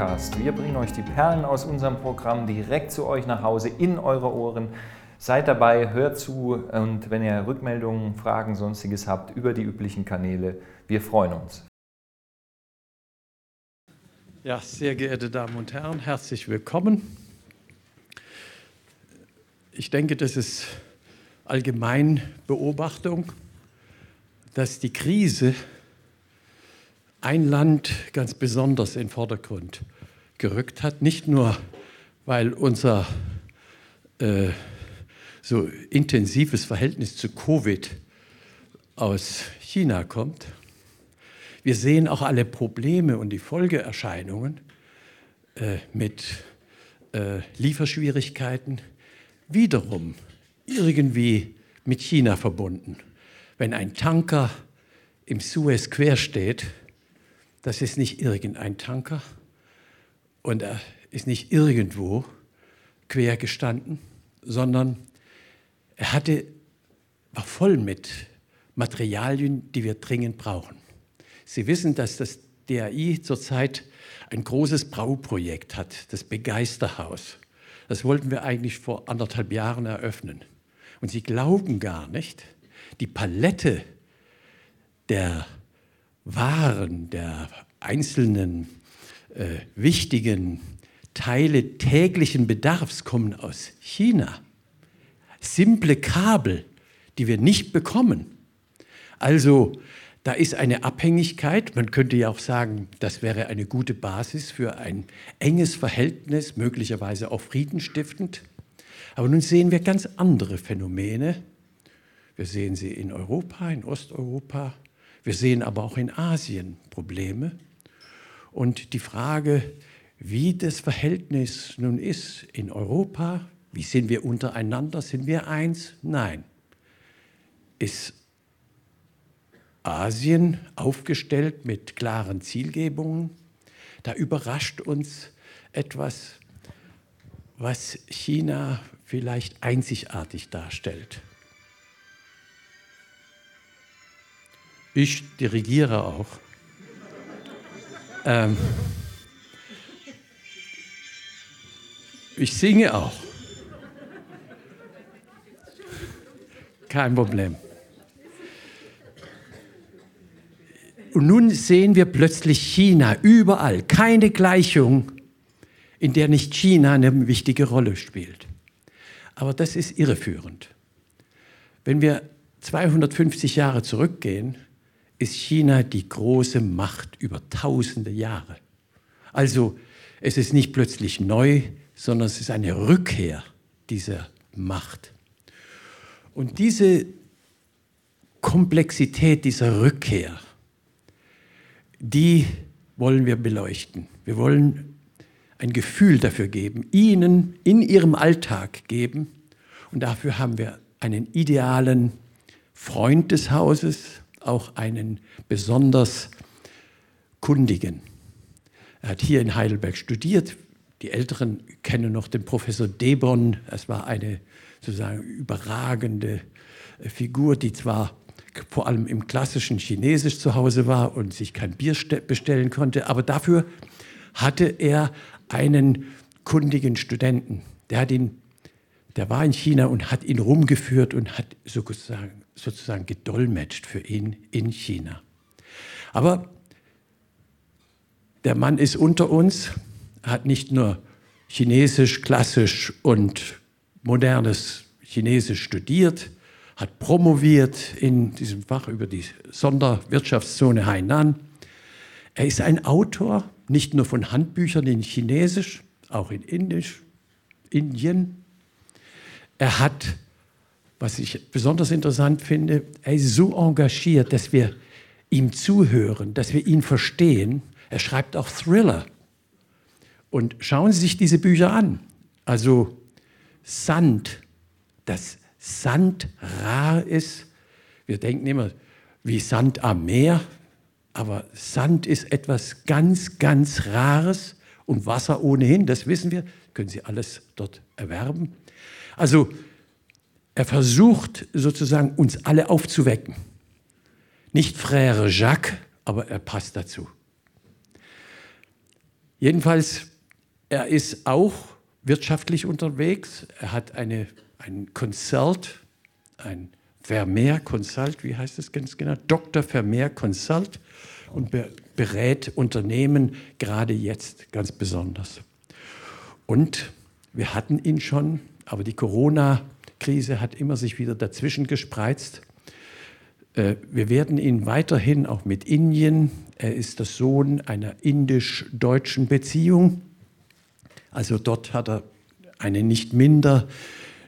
Podcast. Wir bringen euch die Perlen aus unserem Programm direkt zu euch nach Hause in eure Ohren. Seid dabei, hört zu und wenn ihr Rückmeldungen, Fragen, sonstiges habt, über die üblichen Kanäle, wir freuen uns. Ja, sehr geehrte Damen und Herren, herzlich willkommen. Ich denke, das ist allgemein Beobachtung, dass die Krise ein Land ganz besonders in den Vordergrund gerückt hat. Nicht nur, weil unser äh, so intensives Verhältnis zu Covid aus China kommt. Wir sehen auch alle Probleme und die Folgeerscheinungen äh, mit äh, Lieferschwierigkeiten wiederum irgendwie mit China verbunden. Wenn ein Tanker im Suez quer steht, das ist nicht irgendein Tanker und er ist nicht irgendwo quer gestanden, sondern er hatte, war voll mit Materialien, die wir dringend brauchen. Sie wissen, dass das DAI zurzeit ein großes Brauprojekt hat, das Begeisterhaus. Das wollten wir eigentlich vor anderthalb Jahren eröffnen. Und Sie glauben gar nicht, die Palette der Waren, der einzelnen äh, wichtigen Teile täglichen Bedarfs kommen aus China. Simple Kabel, die wir nicht bekommen. Also da ist eine Abhängigkeit. Man könnte ja auch sagen, das wäre eine gute Basis für ein enges Verhältnis, möglicherweise auch friedenstiftend. Aber nun sehen wir ganz andere Phänomene. Wir sehen sie in Europa, in Osteuropa. Wir sehen aber auch in Asien Probleme. Und die Frage, wie das Verhältnis nun ist in Europa, wie sind wir untereinander, sind wir eins? Nein. Ist Asien aufgestellt mit klaren Zielgebungen? Da überrascht uns etwas, was China vielleicht einzigartig darstellt. Ich dirigiere auch. Ähm, ich singe auch. Kein Problem. Und nun sehen wir plötzlich China überall, keine Gleichung, in der nicht China eine wichtige Rolle spielt. Aber das ist irreführend. Wenn wir 250 Jahre zurückgehen, ist China die große Macht über tausende Jahre. Also es ist nicht plötzlich neu, sondern es ist eine Rückkehr dieser Macht. Und diese Komplexität dieser Rückkehr, die wollen wir beleuchten. Wir wollen ein Gefühl dafür geben, ihnen in ihrem Alltag geben. Und dafür haben wir einen idealen Freund des Hauses, auch einen besonders kundigen. Er hat hier in Heidelberg studiert. Die Älteren kennen noch den Professor Debon. Es war eine sozusagen überragende Figur, die zwar vor allem im klassischen Chinesisch zu Hause war und sich kein Bier bestellen konnte, aber dafür hatte er einen kundigen Studenten. Der, hat ihn, der war in China und hat ihn rumgeführt und hat sozusagen, sozusagen gedolmetscht für ihn in China. Aber der Mann ist unter uns, hat nicht nur Chinesisch, klassisch und modernes Chinesisch studiert, hat promoviert in diesem Fach über die Sonderwirtschaftszone Hainan. Er ist ein Autor, nicht nur von Handbüchern in Chinesisch, auch in Indisch, Indien. Er hat, was ich besonders interessant finde, er ist so engagiert, dass wir ihm zuhören, dass wir ihn verstehen. Er schreibt auch Thriller. Und schauen Sie sich diese Bücher an. Also Sand, das Sand rar ist. Wir denken immer wie Sand am Meer, aber Sand ist etwas ganz, ganz Rares und Wasser ohnehin, das wissen wir, können Sie alles dort erwerben. Also er versucht sozusagen uns alle aufzuwecken. Nicht Frère Jacques, aber er passt dazu. Jedenfalls, er ist auch wirtschaftlich unterwegs. Er hat eine, ein Consult, ein Vermeer Consult, wie heißt das ganz genau? Dr. Vermeer Consult und berät Unternehmen gerade jetzt ganz besonders. Und wir hatten ihn schon, aber die Corona-Krise hat immer sich wieder dazwischen gespreizt. Äh, wir werden ihn weiterhin auch mit Indien, er ist der Sohn einer indisch-deutschen Beziehung, also dort hat er eine nicht minder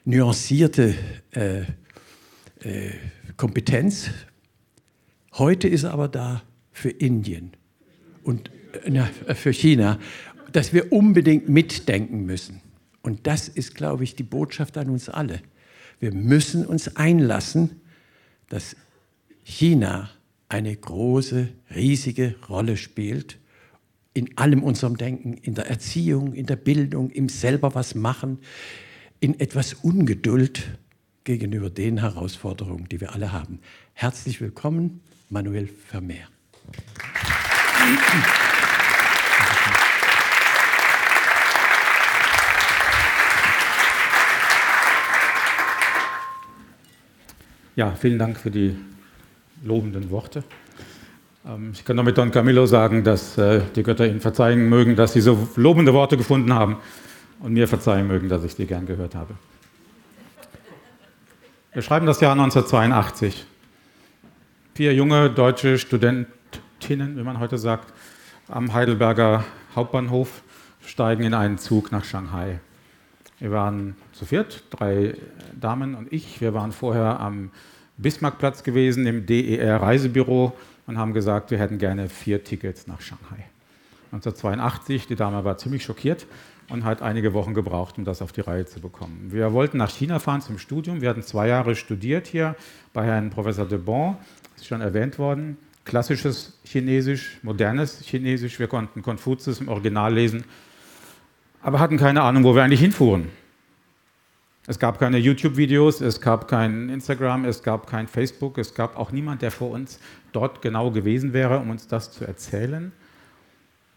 nuancierte äh, äh, Kompetenz. Heute ist er aber da für Indien und äh, für China, dass wir unbedingt mitdenken müssen. Und das ist, glaube ich, die Botschaft an uns alle. Wir müssen uns einlassen, dass China eine große, riesige Rolle spielt in allem unserem Denken, in der Erziehung, in der Bildung, im selber was machen, in etwas Ungeduld gegenüber den Herausforderungen, die wir alle haben. Herzlich willkommen, Manuel Vermeer. Ja, vielen Dank für die lobenden Worte. Ähm, ich kann nur mit Don Camillo sagen, dass äh, die Götter Ihnen verzeihen mögen, dass Sie so lobende Worte gefunden haben und mir verzeihen mögen, dass ich sie gern gehört habe. Wir schreiben das Jahr 1982. Vier junge deutsche Studentinnen, wie man heute sagt, am Heidelberger Hauptbahnhof steigen in einen Zug nach Shanghai. Wir waren zu viert, drei Damen und ich. Wir waren vorher am Bismarckplatz gewesen, im DER Reisebüro und haben gesagt, wir hätten gerne vier Tickets nach Shanghai. 1982, die Dame war ziemlich schockiert und hat einige Wochen gebraucht, um das auf die Reihe zu bekommen. Wir wollten nach China fahren zum Studium. Wir hatten zwei Jahre studiert hier bei Herrn Professor de Bon, das ist schon erwähnt worden. Klassisches Chinesisch, modernes Chinesisch. Wir konnten Konfuzius im Original lesen aber hatten keine Ahnung, wo wir eigentlich hinfuhren. Es gab keine YouTube-Videos, es gab kein Instagram, es gab kein Facebook, es gab auch niemand, der vor uns dort genau gewesen wäre, um uns das zu erzählen.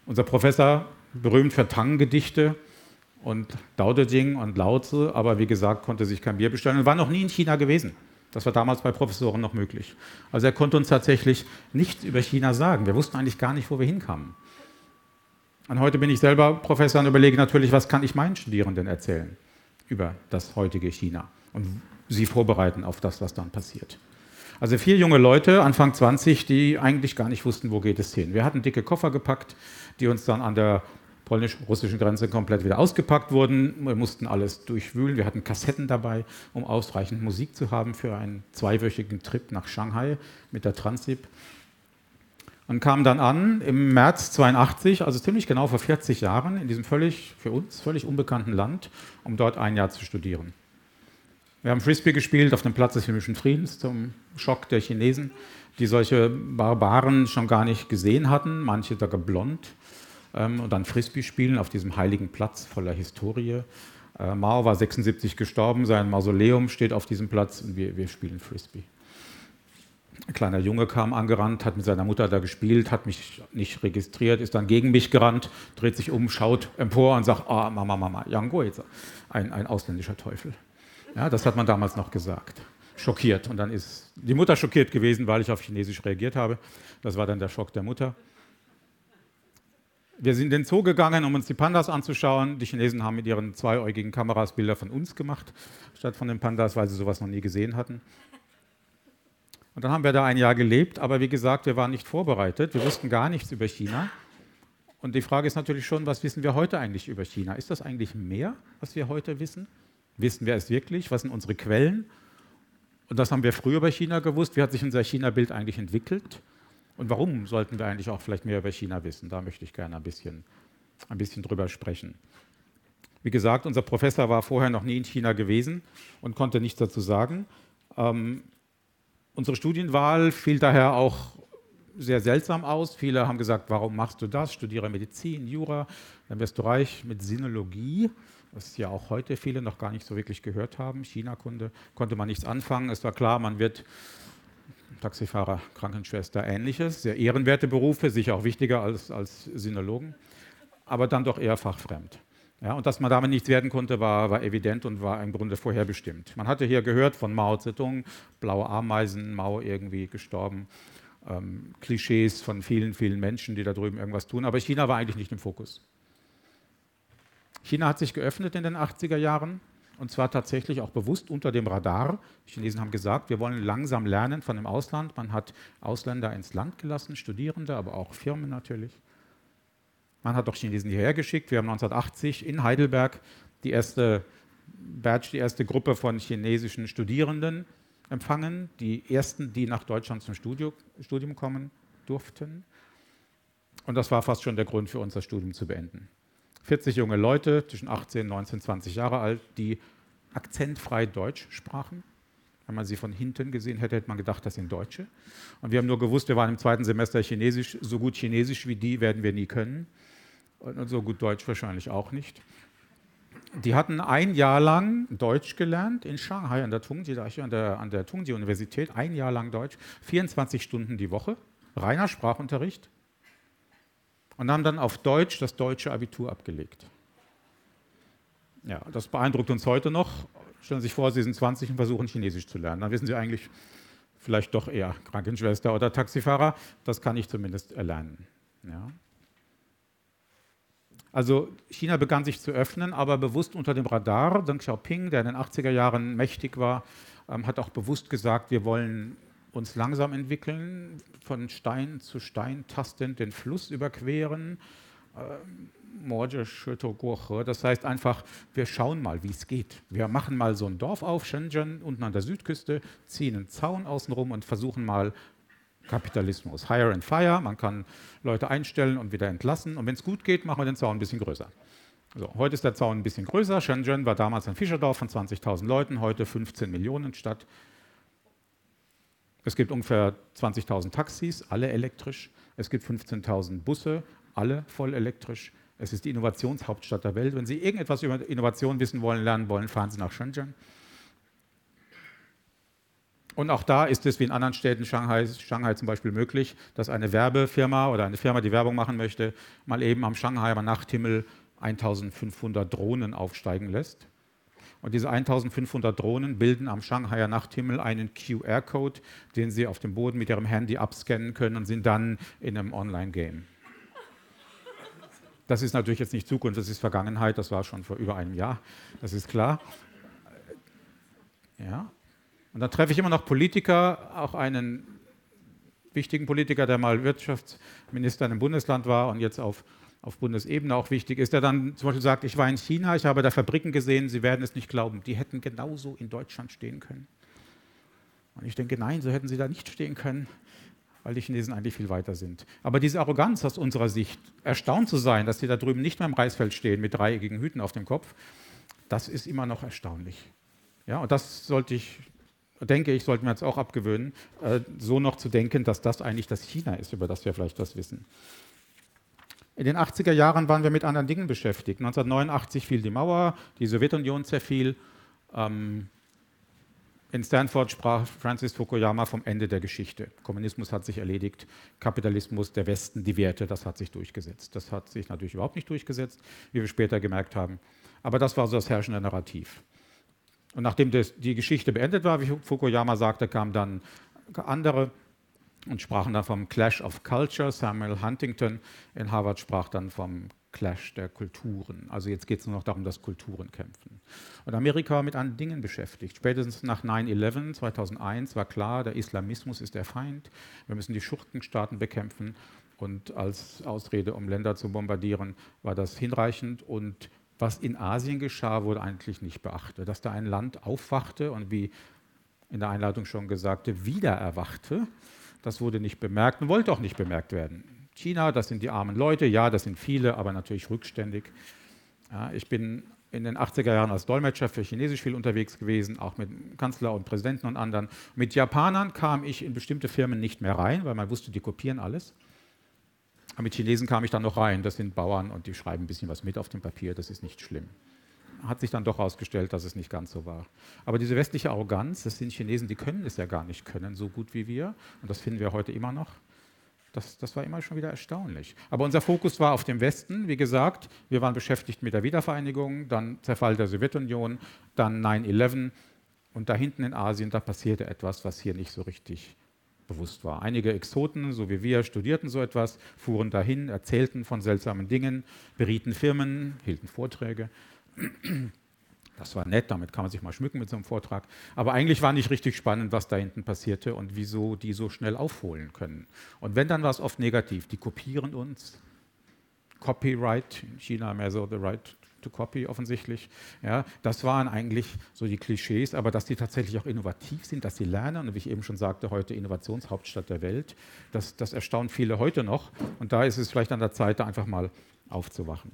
Unser Professor, berühmt für Tang-Gedichte und Dao De Jing und Lao Tzu, aber wie gesagt, konnte sich kein Bier bestellen und war noch nie in China gewesen. Das war damals bei Professoren noch möglich. Also er konnte uns tatsächlich nichts über China sagen. Wir wussten eigentlich gar nicht, wo wir hinkamen. Und heute bin ich selber Professor und überlege natürlich, was kann ich meinen Studierenden erzählen über das heutige China und sie vorbereiten auf das, was dann passiert. Also vier junge Leute, Anfang 20, die eigentlich gar nicht wussten, wo geht es hin. Wir hatten dicke Koffer gepackt, die uns dann an der polnisch-russischen Grenze komplett wieder ausgepackt wurden. Wir mussten alles durchwühlen. Wir hatten Kassetten dabei, um ausreichend Musik zu haben für einen zweiwöchigen Trip nach Shanghai mit der Transip und kam dann an im März 82, also ziemlich genau vor 40 Jahren, in diesem völlig, für uns völlig unbekannten Land, um dort ein Jahr zu studieren. Wir haben Frisbee gespielt auf dem Platz des Himmlischen Friedens zum Schock der Chinesen, die solche Barbaren schon gar nicht gesehen hatten, manche sogar blond. Ähm, und dann Frisbee spielen auf diesem heiligen Platz voller Historie. Äh, Mao war 76 gestorben, sein Mausoleum steht auf diesem Platz und wir, wir spielen Frisbee. Ein kleiner Junge kam angerannt, hat mit seiner Mutter da gespielt, hat mich nicht registriert, ist dann gegen mich gerannt, dreht sich um, schaut empor und sagt, ah, Mama, Mama, Yango, ein, ein ausländischer Teufel. Ja, das hat man damals noch gesagt. Schockiert. Und dann ist die Mutter schockiert gewesen, weil ich auf Chinesisch reagiert habe. Das war dann der Schock der Mutter. Wir sind in den Zoo gegangen, um uns die Pandas anzuschauen. Die Chinesen haben mit ihren zweiäugigen Kameras Bilder von uns gemacht, statt von den Pandas, weil sie sowas noch nie gesehen hatten. Und dann haben wir da ein Jahr gelebt, aber wie gesagt, wir waren nicht vorbereitet, wir wussten gar nichts über China. Und die Frage ist natürlich schon, was wissen wir heute eigentlich über China? Ist das eigentlich mehr, was wir heute wissen? Wissen wir es wirklich? Was sind unsere Quellen? Und das haben wir früher über China gewusst. Wie hat sich unser China-Bild eigentlich entwickelt? Und warum sollten wir eigentlich auch vielleicht mehr über China wissen? Da möchte ich gerne ein bisschen, ein bisschen drüber sprechen. Wie gesagt, unser Professor war vorher noch nie in China gewesen und konnte nichts dazu sagen. Ähm, Unsere Studienwahl fiel daher auch sehr seltsam aus. Viele haben gesagt, warum machst du das? Studiere Medizin, Jura, dann wirst du reich mit Sinologie, was ja auch heute viele noch gar nicht so wirklich gehört haben. China-Kunde konnte man nichts anfangen. Es war klar, man wird Taxifahrer, Krankenschwester, ähnliches. Sehr ehrenwerte Berufe, sicher auch wichtiger als, als Sinologen. aber dann doch eher fachfremd. Ja, und dass man damit nichts werden konnte, war, war evident und war im Grunde vorherbestimmt. Man hatte hier gehört von Mao Zedong, blaue Ameisen, Mao irgendwie gestorben, ähm, Klischees von vielen, vielen Menschen, die da drüben irgendwas tun, aber China war eigentlich nicht im Fokus. China hat sich geöffnet in den 80er Jahren und zwar tatsächlich auch bewusst unter dem Radar. Die Chinesen haben gesagt, wir wollen langsam lernen von dem Ausland. Man hat Ausländer ins Land gelassen, Studierende, aber auch Firmen natürlich. Man hat auch Chinesen hierher geschickt. Wir haben 1980 in Heidelberg die erste Batch, die erste Gruppe von chinesischen Studierenden empfangen, die ersten, die nach Deutschland zum Studium, Studium kommen durften. Und das war fast schon der Grund für uns, das Studium zu beenden. 40 junge Leute zwischen 18, 19, 20 Jahre alt, die akzentfrei Deutsch sprachen. Wenn man sie von hinten gesehen hätte, hätte man gedacht, das sind Deutsche. Und wir haben nur gewusst, wir waren im zweiten Semester Chinesisch. So gut Chinesisch wie die werden wir nie können. Und so gut Deutsch wahrscheinlich auch nicht. Die hatten ein Jahr lang Deutsch gelernt in Shanghai an der Tungji, an der, an der Tungji-Universität, ein Jahr lang Deutsch, 24 Stunden die Woche, reiner Sprachunterricht und haben dann auf Deutsch das deutsche Abitur abgelegt. Ja, das beeindruckt uns heute noch. Stellen Sie sich vor, Sie sind 20 und versuchen Chinesisch zu lernen. Dann wissen Sie eigentlich vielleicht doch eher Krankenschwester oder Taxifahrer. Das kann ich zumindest erlernen. Ja. Also China begann sich zu öffnen, aber bewusst unter dem Radar. Deng Xiaoping, der in den 80er Jahren mächtig war, ähm, hat auch bewusst gesagt, wir wollen uns langsam entwickeln, von Stein zu Stein tastend den Fluss überqueren. Ähm, das heißt einfach, wir schauen mal, wie es geht. Wir machen mal so ein Dorf auf, Shenzhen, unten an der Südküste, ziehen einen Zaun außenrum und versuchen mal Kapitalismus. Hire and fire, man kann Leute einstellen und wieder entlassen. Und wenn es gut geht, machen wir den Zaun ein bisschen größer. So, heute ist der Zaun ein bisschen größer. Shenzhen war damals ein Fischerdorf von 20.000 Leuten, heute 15 Millionen Stadt. Es gibt ungefähr 20.000 Taxis, alle elektrisch. Es gibt 15.000 Busse, alle voll elektrisch. Es ist die Innovationshauptstadt der Welt. Wenn Sie irgendetwas über Innovation wissen wollen, lernen wollen, fahren Sie nach Shenzhen. Und auch da ist es wie in anderen Städten, Shanghai, Shanghai zum Beispiel, möglich, dass eine Werbefirma oder eine Firma, die Werbung machen möchte, mal eben am Shanghaier Nachthimmel 1500 Drohnen aufsteigen lässt und diese 1500 Drohnen bilden am Shanghaier Nachthimmel einen QR-Code, den Sie auf dem Boden mit Ihrem Handy abscannen können und sind dann in einem Online-Game. Das ist natürlich jetzt nicht Zukunft, das ist Vergangenheit, das war schon vor über einem Jahr, das ist klar. Ja. Und dann treffe ich immer noch Politiker, auch einen wichtigen Politiker, der mal Wirtschaftsminister in einem Bundesland war und jetzt auf auf Bundesebene auch wichtig ist, der dann zum Beispiel sagt, ich war in China, ich habe da Fabriken gesehen, Sie werden es nicht glauben, die hätten genauso in Deutschland stehen können. Und ich denke, nein, so hätten sie da nicht stehen können, weil die Chinesen eigentlich viel weiter sind. Aber diese Arroganz aus unserer Sicht, erstaunt zu sein, dass sie da drüben nicht mehr im Reisfeld stehen mit dreieckigen Hüten auf dem Kopf, das ist immer noch erstaunlich. Ja, und das sollte ich, denke ich, sollten wir jetzt auch abgewöhnen, äh, so noch zu denken, dass das eigentlich das China ist, über das wir vielleicht was wissen. In den 80er Jahren waren wir mit anderen Dingen beschäftigt. 1989 fiel die Mauer, die Sowjetunion zerfiel. Ähm, in Stanford sprach Francis Fukuyama vom Ende der Geschichte. Kommunismus hat sich erledigt, Kapitalismus, der Westen, die Werte, das hat sich durchgesetzt. Das hat sich natürlich überhaupt nicht durchgesetzt, wie wir später gemerkt haben. Aber das war so das herrschende Narrativ. Und nachdem das, die Geschichte beendet war, wie Fukuyama sagte, kamen dann andere und sprachen dann vom Clash of Culture. Samuel Huntington in Harvard sprach dann vom Clash der Kulturen. Also jetzt geht es nur noch darum, dass Kulturen kämpfen. Und Amerika war mit anderen Dingen beschäftigt. Spätestens nach 9-11 2001 war klar, der Islamismus ist der Feind. Wir müssen die Schurkenstaaten bekämpfen. Und als Ausrede, um Länder zu bombardieren, war das hinreichend. Und was in Asien geschah, wurde eigentlich nicht beachtet. Dass da ein Land aufwachte und wie in der Einleitung schon gesagte, wieder erwachte das wurde nicht bemerkt und wollte auch nicht bemerkt werden. China, das sind die armen Leute, ja, das sind viele, aber natürlich rückständig. Ja, ich bin in den 80er Jahren als Dolmetscher für Chinesisch viel unterwegs gewesen, auch mit Kanzler und Präsidenten und anderen. Mit Japanern kam ich in bestimmte Firmen nicht mehr rein, weil man wusste, die kopieren alles. Aber mit Chinesen kam ich dann noch rein. Das sind Bauern und die schreiben ein bisschen was mit auf dem Papier, das ist nicht schlimm hat sich dann doch herausgestellt, dass es nicht ganz so war. Aber diese westliche Arroganz, das sind Chinesen, die können es ja gar nicht können, so gut wie wir. Und das finden wir heute immer noch. Das, das war immer schon wieder erstaunlich. Aber unser Fokus war auf dem Westen. Wie gesagt, wir waren beschäftigt mit der Wiedervereinigung, dann Zerfall der Sowjetunion, dann 9-11 und da hinten in Asien, da passierte etwas, was hier nicht so richtig bewusst war. Einige Exoten, so wie wir, studierten so etwas, fuhren dahin, erzählten von seltsamen Dingen, berieten Firmen, hielten Vorträge. Das war nett, damit kann man sich mal schmücken mit so einem Vortrag. Aber eigentlich war nicht richtig spannend, was da hinten passierte und wieso die so schnell aufholen können. Und wenn, dann war es oft negativ. Die kopieren uns. Copyright, in China mehr so the right to copy offensichtlich. Ja, das waren eigentlich so die Klischees, aber dass die tatsächlich auch innovativ sind, dass sie lernen und wie ich eben schon sagte, heute Innovationshauptstadt der Welt, das, das erstaunt viele heute noch. Und da ist es vielleicht an der Zeit, da einfach mal aufzuwachen.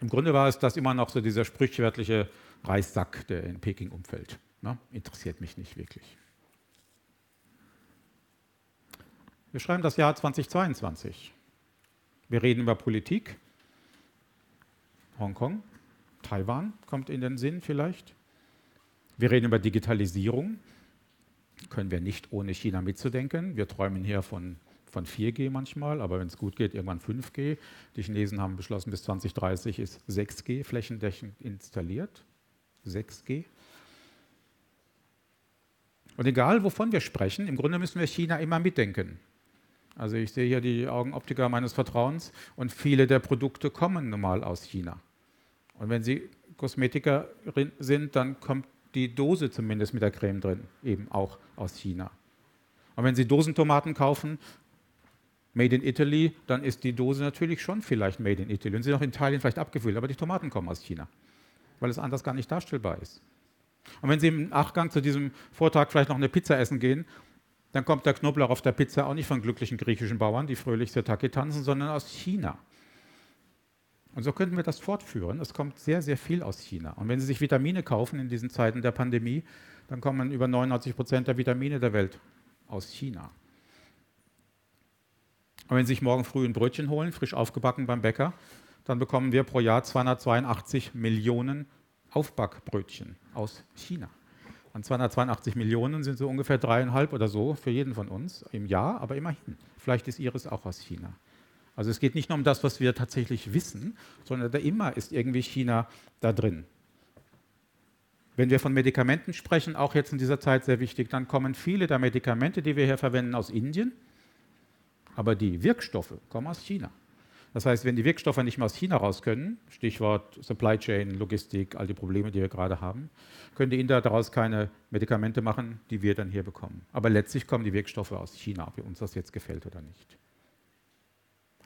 Im Grunde war es das immer noch so dieser sprichwörtliche Reissack, der in Peking umfällt. Ne? Interessiert mich nicht wirklich. Wir schreiben das Jahr 2022. Wir reden über Politik. Hongkong, Taiwan kommt in den Sinn vielleicht. Wir reden über Digitalisierung. Können wir nicht ohne China mitzudenken. Wir träumen hier von von 4G manchmal, aber wenn es gut geht, irgendwann 5G. Die Chinesen haben beschlossen, bis 2030 ist 6G flächendeckend installiert. 6G. Und egal, wovon wir sprechen, im Grunde müssen wir China immer mitdenken. Also ich sehe hier die Augenoptiker meines Vertrauens und viele der Produkte kommen nun mal aus China. Und wenn Sie Kosmetiker sind, dann kommt die Dose zumindest mit der Creme drin, eben auch aus China. Und wenn Sie Dosentomaten kaufen, Made in Italy, dann ist die Dose natürlich schon vielleicht Made in Italy. Und sie sind auch in Italien vielleicht abgefüllt, aber die Tomaten kommen aus China, weil es anders gar nicht darstellbar ist. Und wenn Sie im Nachgang zu diesem Vortrag vielleicht noch eine Pizza essen gehen, dann kommt der Knoblauch auf der Pizza auch nicht von glücklichen griechischen Bauern, die fröhlich Setake tanzen, sondern aus China. Und so könnten wir das fortführen. Es kommt sehr, sehr viel aus China. Und wenn Sie sich Vitamine kaufen in diesen Zeiten der Pandemie, dann kommen über 99 Prozent der Vitamine der Welt aus China. Und wenn Sie sich morgen früh ein Brötchen holen, frisch aufgebacken beim Bäcker, dann bekommen wir pro Jahr 282 Millionen Aufbackbrötchen aus China. Und 282 Millionen sind so ungefähr dreieinhalb oder so für jeden von uns im Jahr, aber immerhin. Vielleicht ist Ihres auch aus China. Also es geht nicht nur um das, was wir tatsächlich wissen, sondern da immer ist irgendwie China da drin. Wenn wir von Medikamenten sprechen, auch jetzt in dieser Zeit sehr wichtig, dann kommen viele der Medikamente, die wir hier verwenden, aus Indien aber die Wirkstoffe kommen aus China. Das heißt, wenn die Wirkstoffe nicht mehr aus China raus können, Stichwort Supply Chain, Logistik, all die Probleme, die wir gerade haben, können die Inder daraus keine Medikamente machen, die wir dann hier bekommen. Aber letztlich kommen die Wirkstoffe aus China, ob uns das jetzt gefällt oder nicht.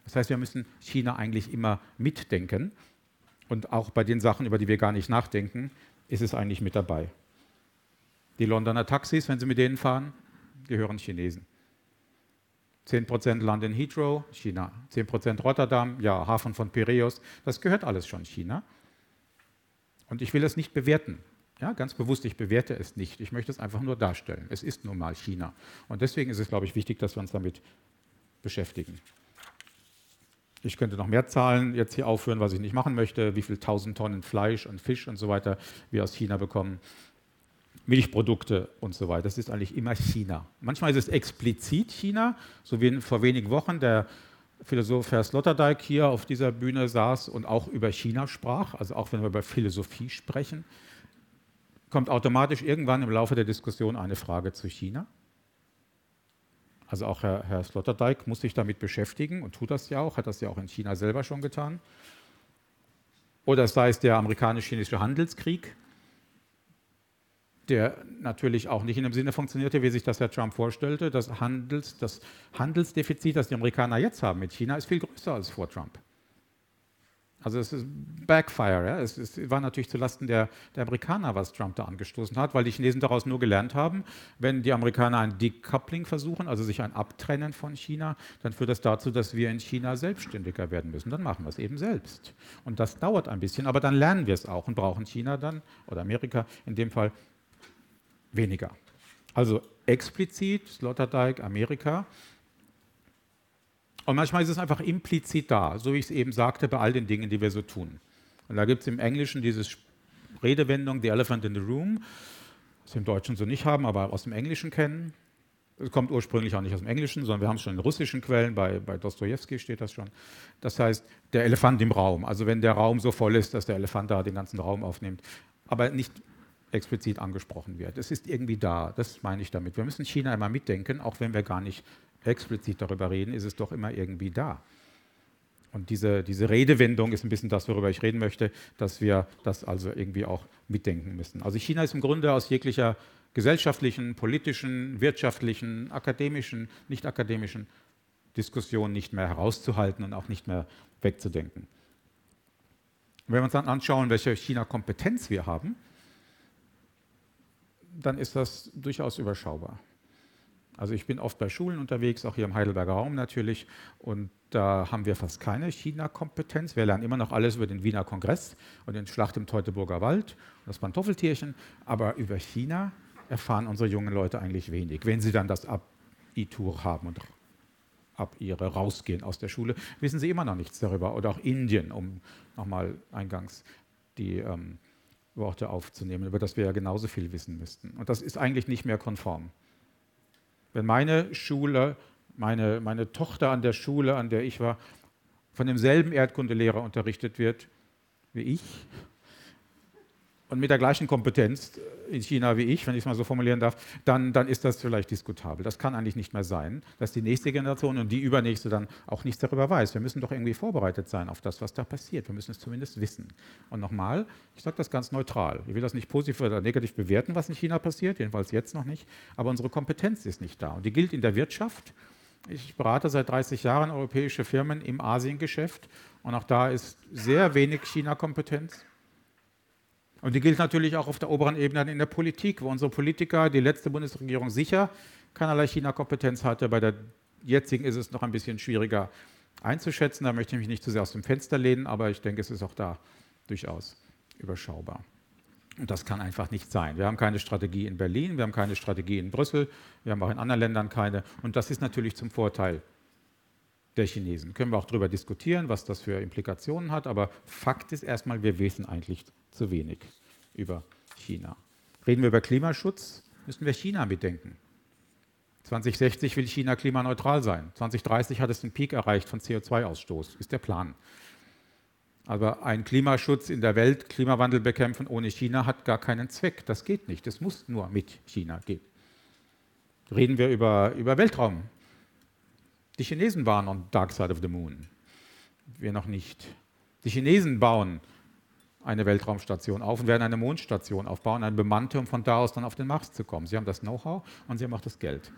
Das heißt, wir müssen China eigentlich immer mitdenken und auch bei den Sachen, über die wir gar nicht nachdenken, ist es eigentlich mit dabei. Die Londoner Taxis, wenn Sie mit denen fahren, gehören Chinesen. 10% Land in Heathrow, China. 10% Rotterdam, ja, Hafen von Piräus. Das gehört alles schon China. Und ich will es nicht bewerten. Ja, ganz bewusst, ich bewerte es nicht. Ich möchte es einfach nur darstellen. Es ist nun mal China. Und deswegen ist es, glaube ich, wichtig, dass wir uns damit beschäftigen. Ich könnte noch mehr Zahlen jetzt hier aufführen, was ich nicht machen möchte, wie viele tausend Tonnen Fleisch und Fisch und so weiter wir aus China bekommen. Milchprodukte und so weiter. Das ist eigentlich immer China. Manchmal ist es explizit China, so wie vor wenigen Wochen der Philosoph Herr Sloterdijk hier auf dieser Bühne saß und auch über China sprach, also auch wenn wir über Philosophie sprechen, kommt automatisch irgendwann im Laufe der Diskussion eine Frage zu China. Also auch Herr, Herr Sloterdijk muss sich damit beschäftigen und tut das ja auch, hat das ja auch in China selber schon getan. Oder sei es der amerikanisch-chinesische Handelskrieg, der natürlich auch nicht in dem Sinne funktionierte, wie sich das Herr Trump vorstellte. Das, Handels, das Handelsdefizit, das die Amerikaner jetzt haben mit China, ist viel größer als vor Trump. Also es ist Backfire. Ja? Es, es, war natürlich zulasten der, der, Amerikaner, was Trump da angestoßen hat, weil die Chinesen daraus nur gelernt haben, wenn die Amerikaner ein Decoupling versuchen, also sich ein Abtrennen von China, dann führt das dazu, dass wir in China selbstständiger werden müssen. Dann machen wir es eben selbst. Und das dauert ein bisschen, aber dann lernen wir es auch und brauchen China dann oder Amerika in dem Fall weniger. Also explizit Sloterdijk, Amerika. Und manchmal ist es einfach implizit da, so wie ich es eben sagte, bei all den Dingen, die wir so tun. Und da gibt es im Englischen diese Redewendung, the elephant in the room, was wir im Deutschen so nicht haben, aber aus dem Englischen kennen. Es kommt ursprünglich auch nicht aus dem Englischen, sondern wir haben es schon in russischen Quellen, bei, bei Dostoevsky steht das schon. Das heißt, der Elefant im Raum. Also wenn der Raum so voll ist, dass der Elefant da den ganzen Raum aufnimmt, aber nicht explizit angesprochen wird. Es ist irgendwie da, das meine ich damit. Wir müssen China immer mitdenken, auch wenn wir gar nicht explizit darüber reden, ist es doch immer irgendwie da. Und diese, diese Redewendung ist ein bisschen das, worüber ich reden möchte, dass wir das also irgendwie auch mitdenken müssen. Also China ist im Grunde aus jeglicher gesellschaftlichen, politischen, wirtschaftlichen, akademischen, nicht akademischen Diskussion nicht mehr herauszuhalten und auch nicht mehr wegzudenken. Wenn wir uns dann anschauen, welche China-Kompetenz wir haben, dann ist das durchaus überschaubar. Also ich bin oft bei Schulen unterwegs, auch hier im Heidelberger Raum natürlich, und da haben wir fast keine China-Kompetenz. Wir lernen immer noch alles über den Wiener Kongress und den Schlacht im Teutoburger Wald und das Pantoffeltierchen, aber über China erfahren unsere jungen Leute eigentlich wenig. Wenn sie dann das Abitur haben und ab ihre rausgehen aus der Schule, wissen sie immer noch nichts darüber. Oder auch Indien, um nochmal eingangs die ähm, Worte aufzunehmen, über das wir ja genauso viel wissen müssten. Und das ist eigentlich nicht mehr konform. Wenn meine Schule, meine, meine Tochter an der Schule, an der ich war, von demselben Erdkundelehrer unterrichtet wird wie ich, und mit der gleichen Kompetenz in China wie ich, wenn ich es mal so formulieren darf, dann, dann ist das vielleicht diskutabel. Das kann eigentlich nicht mehr sein, dass die nächste Generation und die übernächste dann auch nichts darüber weiß. Wir müssen doch irgendwie vorbereitet sein auf das, was da passiert. Wir müssen es zumindest wissen. Und nochmal, ich sage das ganz neutral. Ich will das nicht positiv oder negativ bewerten, was in China passiert, jedenfalls jetzt noch nicht. Aber unsere Kompetenz ist nicht da. Und die gilt in der Wirtschaft. Ich berate seit 30 Jahren europäische Firmen im Asiengeschäft. Und auch da ist sehr wenig China-Kompetenz. Und die gilt natürlich auch auf der oberen Ebene in der Politik, wo unsere Politiker, die letzte Bundesregierung sicher keinerlei China-Kompetenz hatte. Bei der jetzigen ist es noch ein bisschen schwieriger einzuschätzen. Da möchte ich mich nicht zu sehr aus dem Fenster lehnen, aber ich denke, es ist auch da durchaus überschaubar. Und das kann einfach nicht sein. Wir haben keine Strategie in Berlin, wir haben keine Strategie in Brüssel, wir haben auch in anderen Ländern keine. Und das ist natürlich zum Vorteil der Chinesen. Können wir auch darüber diskutieren, was das für Implikationen hat, aber Fakt ist erstmal, wir wissen eigentlich zu wenig über China. Reden wir über Klimaschutz, müssen wir China bedenken. 2060 will China klimaneutral sein. 2030 hat es den Peak erreicht von CO2-Ausstoß, ist der Plan. Aber ein Klimaschutz in der Welt, Klimawandel bekämpfen ohne China hat gar keinen Zweck. Das geht nicht. Das muss nur mit China gehen. Reden wir über, über Weltraum. Die Chinesen waren on Dark Side of the Moon. Wir noch nicht. Die Chinesen bauen eine Weltraumstation auf und werden eine Mondstation aufbauen, eine bemannte, um von da aus dann auf den Mars zu kommen. Sie haben das Know-how und sie haben auch das Geld.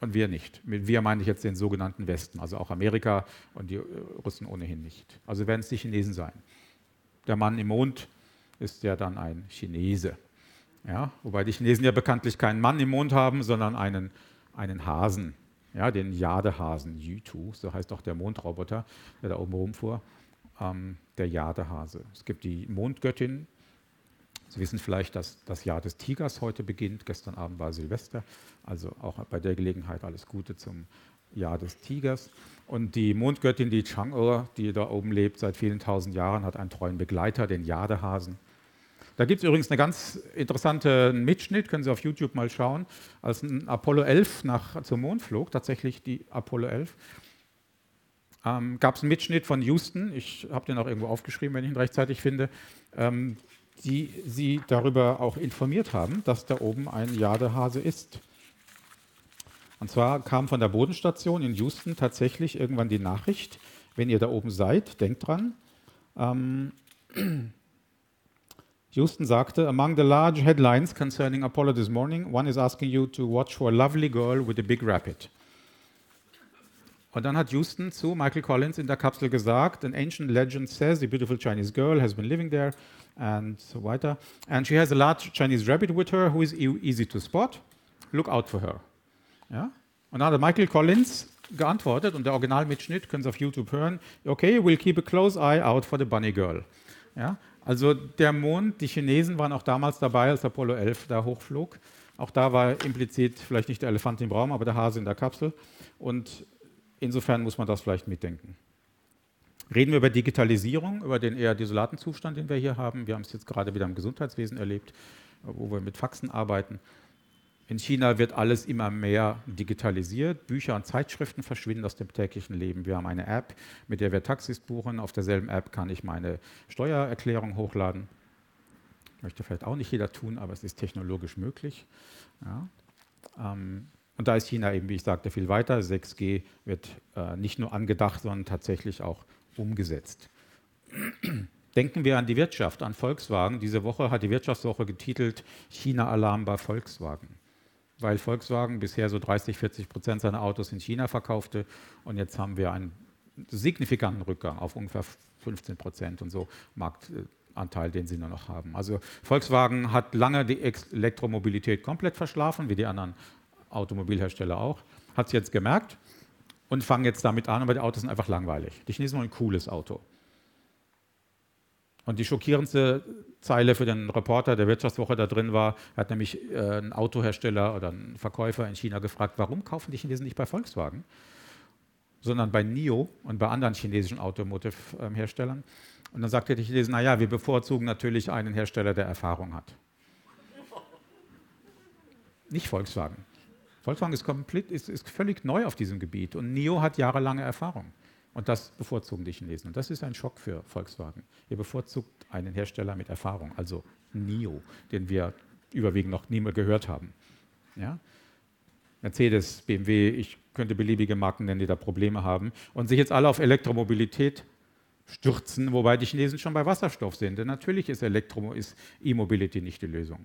Und wir nicht. Mit wir meine ich jetzt den sogenannten Westen, also auch Amerika und die Russen ohnehin nicht. Also werden es die Chinesen sein. Der Mann im Mond ist ja dann ein Chinese. Ja, wobei die Chinesen ja bekanntlich keinen Mann im Mond haben, sondern einen, einen Hasen, ja, den Jadehasen, Yutu, so heißt auch der Mondroboter, der da oben rumfuhr ähm, der Jadehase. Es gibt die Mondgöttin. Sie wissen vielleicht, dass das Jahr des Tigers heute beginnt. Gestern Abend war Silvester. Also auch bei der Gelegenheit alles Gute zum Jahr des Tigers. Und die Mondgöttin, die Chang'e, die da oben lebt seit vielen tausend Jahren, hat einen treuen Begleiter, den Jadehasen. Da gibt es übrigens einen ganz interessanten Mitschnitt, können Sie auf YouTube mal schauen, als ein Apollo 11 nach, zum Mond flog, tatsächlich die Apollo 11 ähm, gab es einen Mitschnitt von Houston, ich habe den auch irgendwo aufgeschrieben, wenn ich ihn rechtzeitig finde, ähm, die sie darüber auch informiert haben, dass da oben ein Jadehase ist. Und zwar kam von der Bodenstation in Houston tatsächlich irgendwann die Nachricht, wenn ihr da oben seid, denkt dran. Ähm, Houston sagte, among the large headlines concerning Apollo this morning, one is asking you to watch for a lovely girl with a big rapid. Und dann hat Houston zu Michael Collins in der Kapsel gesagt, an ancient legend says the beautiful Chinese girl has been living there and so weiter. And she has a large Chinese rabbit with her who is e easy to spot. Look out for her. Ja? Und dann hat Michael Collins geantwortet und der Originalmitschnitt können Sie auf YouTube hören. Okay, we'll keep a close eye out for the bunny girl. Ja? Also der Mond, die Chinesen waren auch damals dabei, als Apollo 11 da hochflog. Auch da war implizit vielleicht nicht der Elefant im Raum, aber der Hase in der Kapsel. Und Insofern muss man das vielleicht mitdenken. Reden wir über Digitalisierung, über den eher desolaten Zustand, den wir hier haben. Wir haben es jetzt gerade wieder im Gesundheitswesen erlebt, wo wir mit Faxen arbeiten. In China wird alles immer mehr digitalisiert. Bücher und Zeitschriften verschwinden aus dem täglichen Leben. Wir haben eine App, mit der wir Taxis buchen. Auf derselben App kann ich meine Steuererklärung hochladen. Möchte vielleicht auch nicht jeder tun, aber es ist technologisch möglich. Ja. Ähm, und da ist China eben, wie ich sagte, viel weiter. 6G wird äh, nicht nur angedacht, sondern tatsächlich auch umgesetzt. Denken wir an die Wirtschaft, an Volkswagen. Diese Woche hat die Wirtschaftswoche getitelt China-Alarm bei Volkswagen, weil Volkswagen bisher so 30, 40 Prozent seiner Autos in China verkaufte und jetzt haben wir einen signifikanten Rückgang auf ungefähr 15 Prozent und so Marktanteil, den sie nur noch haben. Also Volkswagen hat lange die Elektromobilität komplett verschlafen, wie die anderen Automobilhersteller auch, hat es jetzt gemerkt und fangen jetzt damit an, aber die Autos sind einfach langweilig. Die Chinesen wollen ein cooles Auto. Und die schockierendste Zeile für den Reporter der Wirtschaftswoche da drin war, hat nämlich äh, ein Autohersteller oder ein Verkäufer in China gefragt, warum kaufen die Chinesen nicht bei Volkswagen, sondern bei NIO und bei anderen chinesischen Automotive-Herstellern. Und dann sagte die Chinesen, naja, wir bevorzugen natürlich einen Hersteller, der Erfahrung hat. Nicht Volkswagen. Volkswagen ist, komplett, ist, ist völlig neu auf diesem Gebiet und NIO hat jahrelange Erfahrung. Und das bevorzugen die Chinesen. Und das ist ein Schock für Volkswagen. Ihr bevorzugt einen Hersteller mit Erfahrung, also NIO, den wir überwiegend noch nie mehr gehört haben. Ja? Mercedes, BMW, ich könnte beliebige Marken nennen, die da Probleme haben und sich jetzt alle auf Elektromobilität stürzen, wobei die Chinesen schon bei Wasserstoff sind. Denn natürlich ist Elektro, ist E-Mobility nicht die Lösung.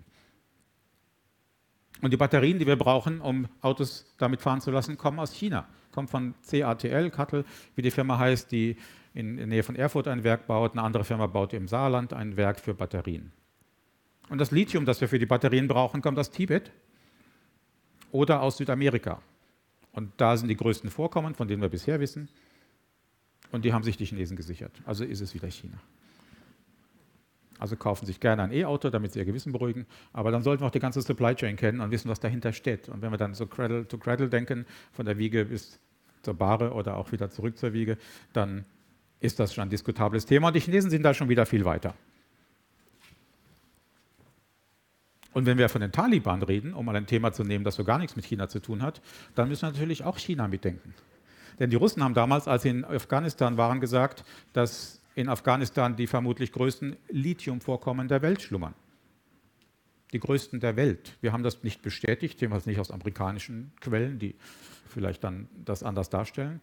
Und die Batterien, die wir brauchen, um Autos damit fahren zu lassen, kommen aus China. Kommen von CATL, Kattel, wie die Firma heißt, die in der Nähe von Erfurt ein Werk baut. Eine andere Firma baut im Saarland ein Werk für Batterien. Und das Lithium, das wir für die Batterien brauchen, kommt aus Tibet oder aus Südamerika. Und da sind die größten Vorkommen, von denen wir bisher wissen. Und die haben sich die Chinesen gesichert. Also ist es wieder China. Also kaufen sich gerne ein E-Auto, damit sie ihr Gewissen beruhigen. Aber dann sollten wir auch die ganze Supply Chain kennen und wissen, was dahinter steht. Und wenn wir dann so Cradle to Cradle denken, von der Wiege bis zur Bahre oder auch wieder zurück zur Wiege, dann ist das schon ein diskutables Thema. Und die Chinesen sind da schon wieder viel weiter. Und wenn wir von den Taliban reden, um mal ein Thema zu nehmen, das so gar nichts mit China zu tun hat, dann müssen wir natürlich auch China mitdenken. Denn die Russen haben damals, als sie in Afghanistan waren, gesagt, dass in Afghanistan die vermutlich größten Lithiumvorkommen der Welt schlummern. Die größten der Welt. Wir haben das nicht bestätigt, jedenfalls nicht aus amerikanischen Quellen, die vielleicht dann das anders darstellen.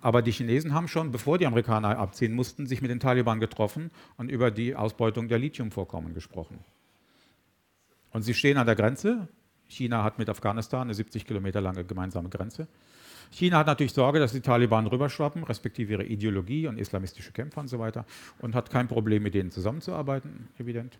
Aber die Chinesen haben schon, bevor die Amerikaner abziehen mussten, sich mit den Taliban getroffen und über die Ausbeutung der Lithiumvorkommen gesprochen. Und sie stehen an der Grenze. China hat mit Afghanistan eine 70 Kilometer lange gemeinsame Grenze. China hat natürlich Sorge, dass die Taliban rüberschwappen, respektive ihre Ideologie und islamistische Kämpfer und so weiter, und hat kein Problem, mit denen zusammenzuarbeiten, evident.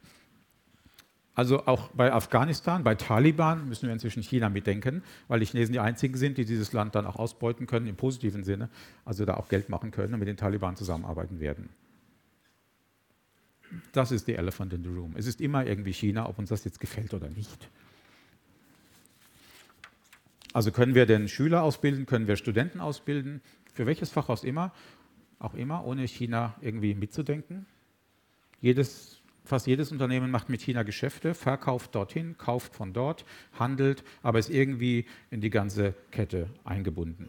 Also auch bei Afghanistan, bei Taliban müssen wir inzwischen China mitdenken, weil die Chinesen die einzigen sind, die dieses Land dann auch ausbeuten können im positiven Sinne, also da auch Geld machen können und mit den Taliban zusammenarbeiten werden. Das ist die Elephant in the Room. Es ist immer irgendwie China, ob uns das jetzt gefällt oder nicht. Also können wir denn Schüler ausbilden, können wir Studenten ausbilden, für welches Fach auch immer, auch immer, ohne China irgendwie mitzudenken. Jedes, fast jedes Unternehmen macht mit China Geschäfte, verkauft dorthin, kauft von dort, handelt, aber ist irgendwie in die ganze Kette eingebunden.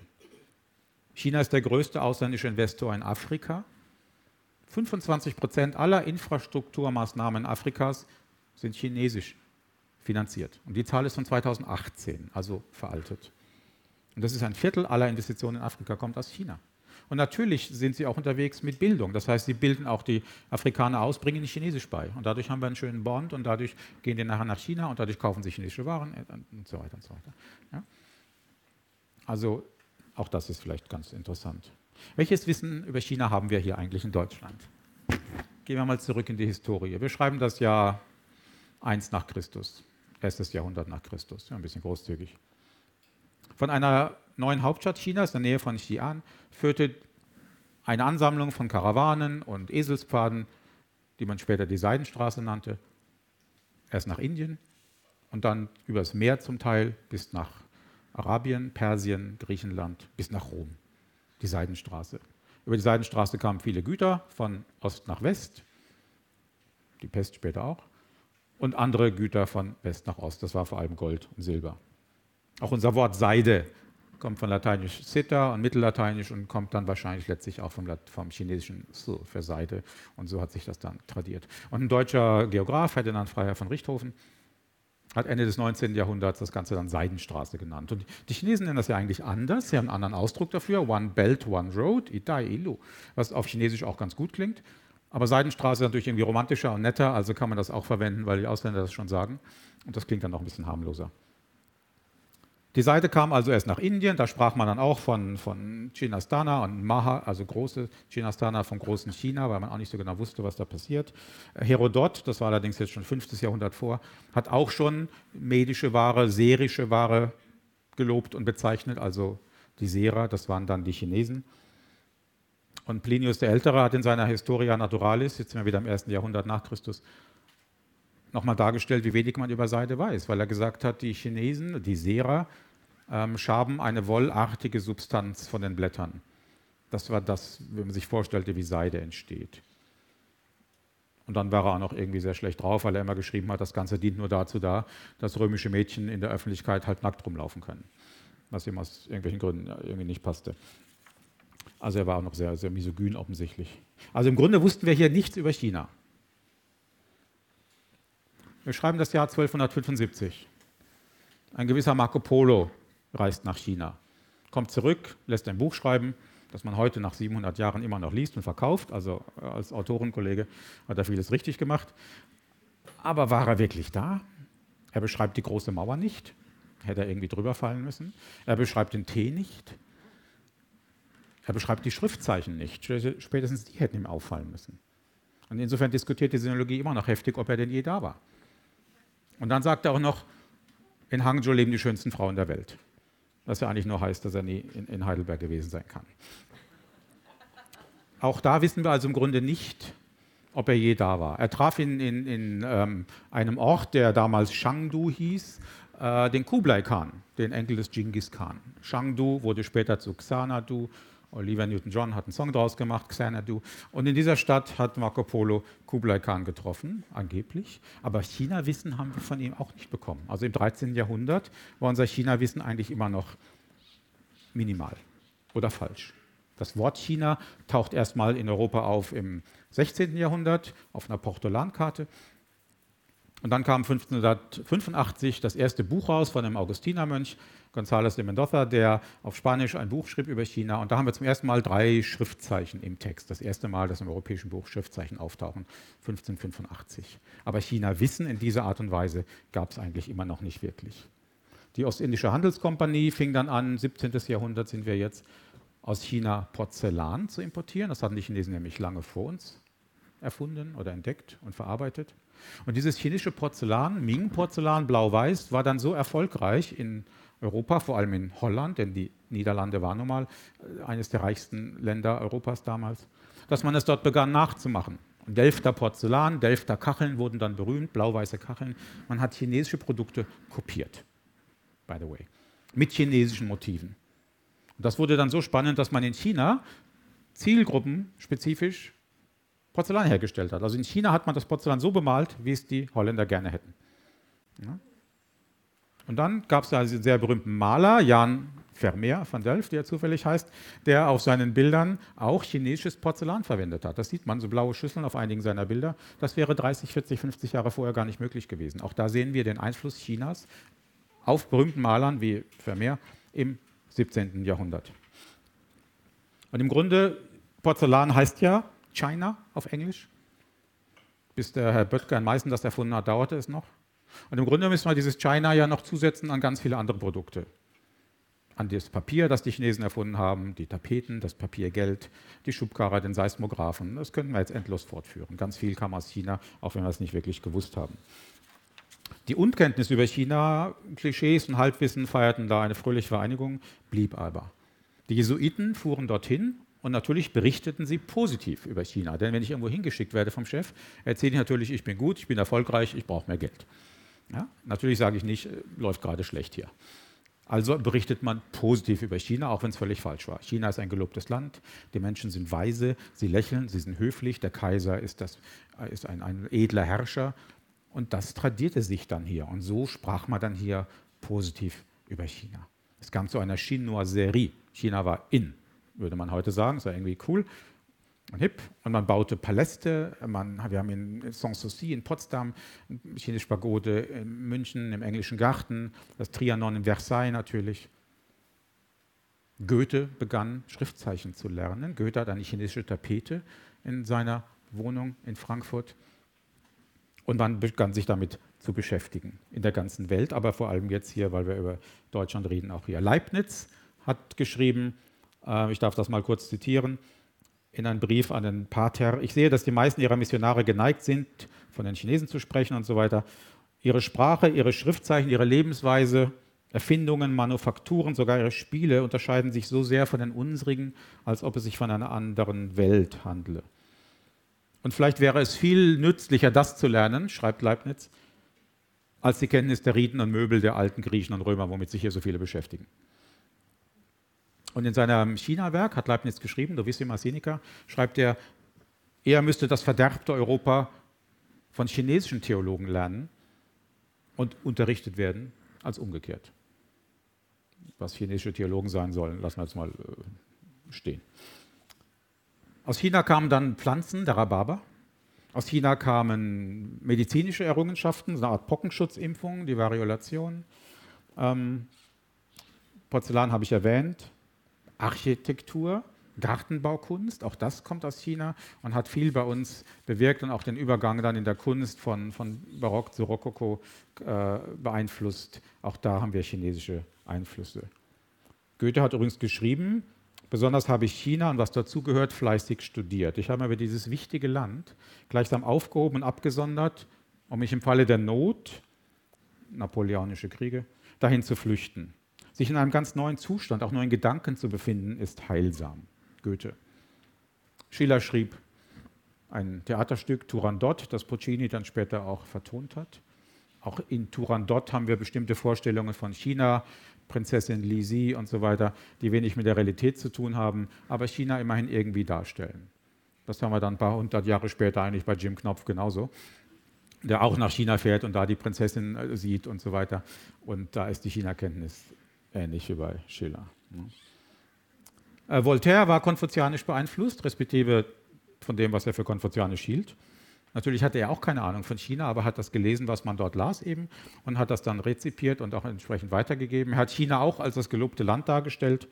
China ist der größte ausländische Investor in Afrika. 25 Prozent aller Infrastrukturmaßnahmen Afrikas sind chinesisch finanziert. Und die Zahl ist von 2018, also veraltet. Und das ist ein Viertel aller Investitionen in Afrika kommt aus China. Und natürlich sind sie auch unterwegs mit Bildung. Das heißt, sie bilden auch die Afrikaner aus, bringen ihnen Chinesisch bei. Und dadurch haben wir einen schönen Bond und dadurch gehen die nachher nach China und dadurch kaufen sie chinesische Waren und so weiter und so weiter. Ja? Also auch das ist vielleicht ganz interessant. Welches Wissen über China haben wir hier eigentlich in Deutschland? Gehen wir mal zurück in die Historie. Wir schreiben das Jahr 1 nach Christus erstes Jahrhundert nach Christus, ja, ein bisschen großzügig. Von einer neuen Hauptstadt Chinas, in der Nähe von Xi'an, führte eine Ansammlung von Karawanen und Eselspfaden, die man später die Seidenstraße nannte, erst nach Indien und dann übers Meer zum Teil bis nach Arabien, Persien, Griechenland, bis nach Rom, die Seidenstraße. Über die Seidenstraße kamen viele Güter von Ost nach West, die Pest später auch. Und andere Güter von West nach Ost. Das war vor allem Gold und Silber. Auch unser Wort Seide kommt von lateinisch Sitta und mittellateinisch und kommt dann wahrscheinlich letztlich auch vom, vom chinesischen Su für Seide. Und so hat sich das dann tradiert. Und ein deutscher Geograf, Ferdinand Freiherr von Richthofen, hat Ende des 19. Jahrhunderts das Ganze dann Seidenstraße genannt. Und die Chinesen nennen das ja eigentlich anders. Sie haben einen anderen Ausdruck dafür. One Belt, One Road, Itai Ilu, was auf Chinesisch auch ganz gut klingt. Aber Seidenstraße ist natürlich irgendwie romantischer und netter, also kann man das auch verwenden, weil die Ausländer das schon sagen. Und das klingt dann auch ein bisschen harmloser. Die Seite kam also erst nach Indien, da sprach man dann auch von, von Chinastana und Maha, also große Chinastana vom großen China, weil man auch nicht so genau wusste, was da passiert. Herodot, das war allerdings jetzt schon 5. Jahrhundert vor, hat auch schon medische Ware, serische Ware gelobt und bezeichnet, also die Serer, das waren dann die Chinesen. Und Plinius der Ältere hat in seiner Historia Naturalis, jetzt sind wir wieder im ersten Jahrhundert nach Christus, nochmal dargestellt, wie wenig man über Seide weiß, weil er gesagt hat, die Chinesen, die Serer, ähm, schaben eine wollartige Substanz von den Blättern. Das war das, wenn man sich vorstellte, wie Seide entsteht. Und dann war er auch noch irgendwie sehr schlecht drauf, weil er immer geschrieben hat, das Ganze dient nur dazu da, dass römische Mädchen in der Öffentlichkeit halt nackt rumlaufen können. Was ihm aus irgendwelchen Gründen irgendwie nicht passte. Also er war auch noch sehr, sehr misogyn offensichtlich. Also im Grunde wussten wir hier nichts über China. Wir schreiben das Jahr 1275. Ein gewisser Marco Polo reist nach China, kommt zurück, lässt ein Buch schreiben, das man heute nach 700 Jahren immer noch liest und verkauft. Also als Autorenkollege hat er vieles richtig gemacht. Aber war er wirklich da? Er beschreibt die große Mauer nicht. Hätte er irgendwie drüber fallen müssen. Er beschreibt den Tee nicht. Er beschreibt die Schriftzeichen nicht. Spätestens die hätten ihm auffallen müssen. Und insofern diskutiert die Sinologie immer noch heftig, ob er denn je da war. Und dann sagt er auch noch, in Hangzhou leben die schönsten Frauen der Welt. Was ja eigentlich nur heißt, dass er nie in, in Heidelberg gewesen sein kann. Auch da wissen wir also im Grunde nicht, ob er je da war. Er traf in, in, in ähm, einem Ort, der damals Shangdu hieß, äh, den Kublai Khan, den Enkel des Genghis Khan. Shangdu wurde später zu Xanadu Oliver Newton-John hat einen Song draus gemacht, Xanadu. Und in dieser Stadt hat Marco Polo Kublai Khan getroffen, angeblich. Aber China-Wissen haben wir von ihm auch nicht bekommen. Also im 13. Jahrhundert war unser China-Wissen eigentlich immer noch minimal oder falsch. Das Wort China taucht erstmal in Europa auf im 16. Jahrhundert auf einer Portollankarte. Und dann kam 1585 das erste Buch raus von einem Augustinermönch, González de Mendoza, der auf Spanisch ein Buch schrieb über China. Und da haben wir zum ersten Mal drei Schriftzeichen im Text. Das erste Mal, dass im europäischen Buch Schriftzeichen auftauchen, 1585. Aber China-Wissen in dieser Art und Weise gab es eigentlich immer noch nicht wirklich. Die Ostindische Handelskompanie fing dann an, 17. Jahrhundert sind wir jetzt, aus China Porzellan zu importieren. Das hatten die Chinesen nämlich lange vor uns erfunden oder entdeckt und verarbeitet. Und dieses chinesische Porzellan, Ming-Porzellan, blau-weiß, war dann so erfolgreich in Europa, vor allem in Holland, denn die Niederlande waren nun mal äh, eines der reichsten Länder Europas damals, dass man es dort begann nachzumachen. Delfter Porzellan, Delfter Kacheln wurden dann berühmt, blau-weiße Kacheln. Man hat chinesische Produkte kopiert, by the way, mit chinesischen Motiven. Und das wurde dann so spannend, dass man in China zielgruppenspezifisch Porzellan hergestellt hat. Also in China hat man das Porzellan so bemalt, wie es die Holländer gerne hätten. Ja? Und dann gab es da diesen sehr berühmten Maler, Jan Vermeer von Delft, der zufällig heißt, der auf seinen Bildern auch chinesisches Porzellan verwendet hat. Das sieht man, so blaue Schüsseln auf einigen seiner Bilder. Das wäre 30, 40, 50 Jahre vorher gar nicht möglich gewesen. Auch da sehen wir den Einfluss Chinas auf berühmten Malern wie Vermeer im 17. Jahrhundert. Und im Grunde, Porzellan heißt ja China auf Englisch. Bis der Herr Böttger in Meißen das erfunden hat, dauerte es noch. Und im Grunde müssen wir dieses China ja noch zusetzen an ganz viele andere Produkte. An das Papier, das die Chinesen erfunden haben, die Tapeten, das Papiergeld, die Schubkarre, den Seismographen. Das könnten wir jetzt endlos fortführen. Ganz viel kam aus China, auch wenn wir es nicht wirklich gewusst haben. Die Unkenntnis über China, Klischees und Halbwissen feierten da eine fröhliche Vereinigung, blieb aber. Die Jesuiten fuhren dorthin und natürlich berichteten sie positiv über China. Denn wenn ich irgendwo hingeschickt werde vom Chef, erzähle ich natürlich, ich bin gut, ich bin erfolgreich, ich brauche mehr Geld. Ja? Natürlich sage ich nicht, äh, läuft gerade schlecht hier. Also berichtet man positiv über China, auch wenn es völlig falsch war. China ist ein gelobtes Land, die Menschen sind weise, sie lächeln, sie sind höflich, der Kaiser ist, das, äh, ist ein, ein edler Herrscher Und das tradierte sich dann hier. Und so sprach man dann hier positiv über China. Es kam zu einer Chinoiserie. China war in, würde man heute sagen. Es war irgendwie cool und hip. Und man baute Paläste. Man, wir haben in Sanssouci in Potsdam chinesische Pagode, in München im Englischen Garten, das Trianon in Versailles natürlich. Goethe begann Schriftzeichen zu lernen. Goethe hat eine chinesische Tapete in seiner Wohnung in Frankfurt. Und man begann sich damit zu beschäftigen in der ganzen Welt, aber vor allem jetzt hier, weil wir über Deutschland reden, auch hier. Leibniz hat geschrieben, äh, ich darf das mal kurz zitieren, in einem Brief an den Pater, ich sehe, dass die meisten ihrer Missionare geneigt sind, von den Chinesen zu sprechen und so weiter. Ihre Sprache, ihre Schriftzeichen, ihre Lebensweise, Erfindungen, Manufakturen, sogar ihre Spiele unterscheiden sich so sehr von den unsrigen, als ob es sich von einer anderen Welt handle. Und vielleicht wäre es viel nützlicher, das zu lernen, schreibt Leibniz, als die Kenntnis der Riten und Möbel der alten Griechen und Römer, womit sich hier so viele beschäftigen. Und in seinem China-Werk, hat Leibniz geschrieben, Novissima Sinica, schreibt er, er müsste das verderbte Europa von chinesischen Theologen lernen und unterrichtet werden, als umgekehrt. Was chinesische Theologen sein sollen, lassen wir jetzt mal äh, stehen. Aus China kamen dann Pflanzen, der Rhabarber. Aus China kamen medizinische Errungenschaften, so eine Art Pockenschutzimpfung, die Variolation. Ähm, Porzellan habe ich erwähnt. Architektur, Gartenbaukunst, auch das kommt aus China und hat viel bei uns bewirkt und auch den Übergang dann in der Kunst von, von Barock zu Rokoko äh, beeinflusst. Auch da haben wir chinesische Einflüsse. Goethe hat übrigens geschrieben, Besonders habe ich China und was dazugehört fleißig studiert. Ich habe mir dieses wichtige Land gleichsam aufgehoben und abgesondert, um mich im Falle der Not, napoleonische Kriege, dahin zu flüchten. Sich in einem ganz neuen Zustand, auch nur in Gedanken zu befinden, ist heilsam. Goethe. Schiller schrieb ein Theaterstück Turandot, das Puccini dann später auch vertont hat. Auch in Turandot haben wir bestimmte Vorstellungen von China, Prinzessin Lisi und so weiter, die wenig mit der Realität zu tun haben, aber China immerhin irgendwie darstellen. Das haben wir dann ein paar hundert Jahre später eigentlich bei Jim Knopf genauso, der auch nach China fährt und da die Prinzessin äh, sieht und so weiter. Und da ist die China-Kenntnis ähnlich wie bei Schiller. Ne? Äh, Voltaire war konfuzianisch beeinflusst, respektive von dem, was er für konfuzianisch hielt. Natürlich hatte er auch keine Ahnung von China, aber hat das gelesen, was man dort las eben und hat das dann rezipiert und auch entsprechend weitergegeben. Er hat China auch als das gelobte Land dargestellt,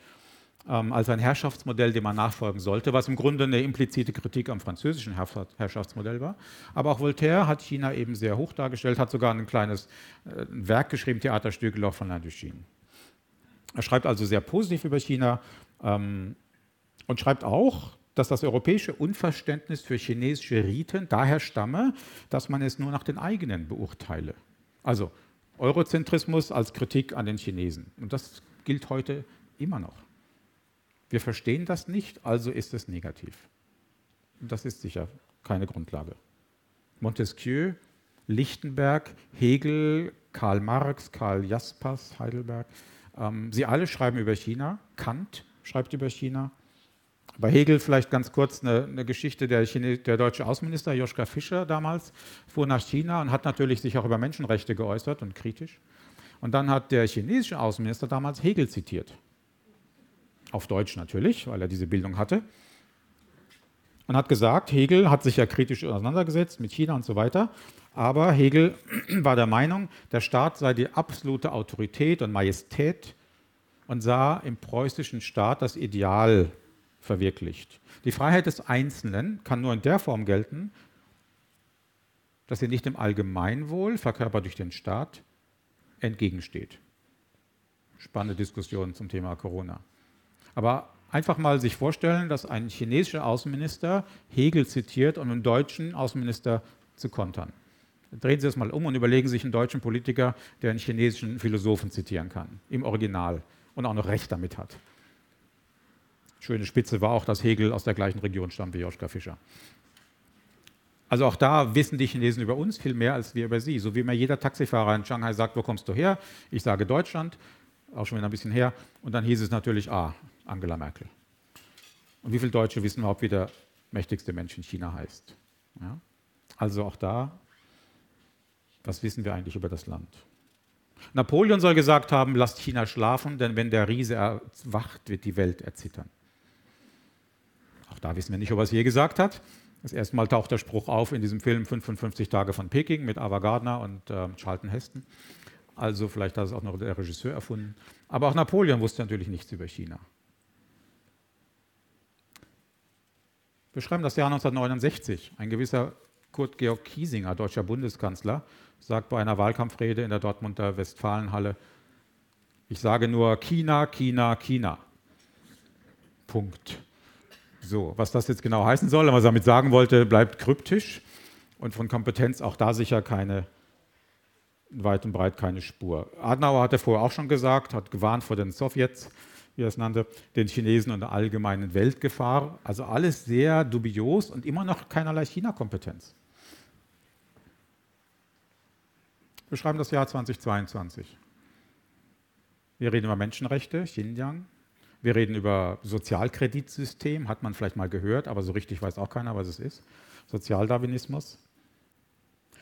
ähm, als ein Herrschaftsmodell, dem man nachfolgen sollte, was im Grunde eine implizite Kritik am französischen Herrschaftsmodell war. Aber auch Voltaire hat China eben sehr hoch dargestellt, hat sogar ein kleines äh, Werk geschrieben, Theaterstück L'Or von l'Indochine. Er schreibt also sehr positiv über China ähm, und schreibt auch, dass das europäische Unverständnis für chinesische Riten daher stamme, dass man es nur nach den eigenen beurteile. Also Eurozentrismus als Kritik an den Chinesen. Und das gilt heute immer noch. Wir verstehen das nicht, also ist es negativ. Und das ist sicher keine Grundlage. Montesquieu, Lichtenberg, Hegel, Karl Marx, Karl Jaspers, Heidelberg, ähm, sie alle schreiben über China. Kant schreibt über China. Bei Hegel vielleicht ganz kurz eine, eine Geschichte. Der, der, deutsche Außenminister Joschka Fischer damals fuhr nach China und hat natürlich sich auch über Menschenrechte geäußert und kritisch. Und dann hat der chinesische Außenminister damals Hegel zitiert. Auf Deutsch natürlich, weil er diese Bildung hatte. Und hat gesagt, Hegel hat sich ja kritisch auseinandergesetzt mit China und so weiter. Aber Hegel war der Meinung, der Staat sei die absolute Autorität und Majestät und sah im preußischen Staat das Ideal verwirklicht. Die Freiheit des Einzelnen kann nur in der Form gelten, dass sie nicht dem Allgemeinwohl, verkörpert durch den Staat, entgegensteht. Spannende Diskussion zum Thema Corona. Aber einfach mal sich vorstellen, dass ein chinesischer Außenminister Hegel zitiert, um einen deutschen Außenminister zu kontern. Drehen Sie das mal um und überlegen sich einen deutschen Politiker, der einen chinesischen Philosophen zitieren kann, im Original und auch noch Recht damit hat. Schöne Spitze war auch, dass Hegel aus der gleichen Region stammt wie Joschka Fischer. Also auch da wissen die Chinesen über uns viel mehr als wir über sie. So wie mir jeder Taxifahrer in Shanghai sagt, wo kommst du her? Ich sage Deutschland, auch schon wieder ein bisschen her. Und dann hieß es natürlich, ah, Angela Merkel. Und wie viele Deutsche wissen überhaupt, wie der mächtigste Mensch in China heißt? Ja? Also auch da Was wissen wir eigentlich über das Land? Napoleon soll gesagt haben, lasst China schlafen, denn wenn der Riese erwacht, wird die Welt erzittern. Auch da wissen wir nicht, ob er es je gesagt hat. Das erste Mal taucht der Spruch auf in diesem Film 55 Tage von Peking mit Ava Gardner und äh, Charlton Heston. Also vielleicht hat es auch noch der Regisseur erfunden. Aber auch Napoleon wusste natürlich nichts über China. Wir schreiben das Jahr 1969. Ein gewisser Kurt Georg Kiesinger, deutscher Bundeskanzler, sagt bei einer Wahlkampfrede in der Dortmunder Westfalenhalle, ich sage nur China, China, China. Punkt. So, was das jetzt genau heißen soll, was er damit sagen wollte, bleibt kryptisch und von Kompetenz auch da sicher keine, weit und breit keine Spur. Adenauer hatte vorher auch schon gesagt, hat gewarnt vor den Sowjets, wie er es nannte, den Chinesen und der allgemeinen Weltgefahr. Also alles sehr dubios und immer noch keinerlei China-Kompetenz. Wir schreiben das Jahr 2022. Wir reden über Menschenrechte, Xinjiang. Wir reden über Sozialkreditsystem, hat man vielleicht mal gehört, aber so richtig weiß auch keiner, was es ist. Sozialdarwinismus.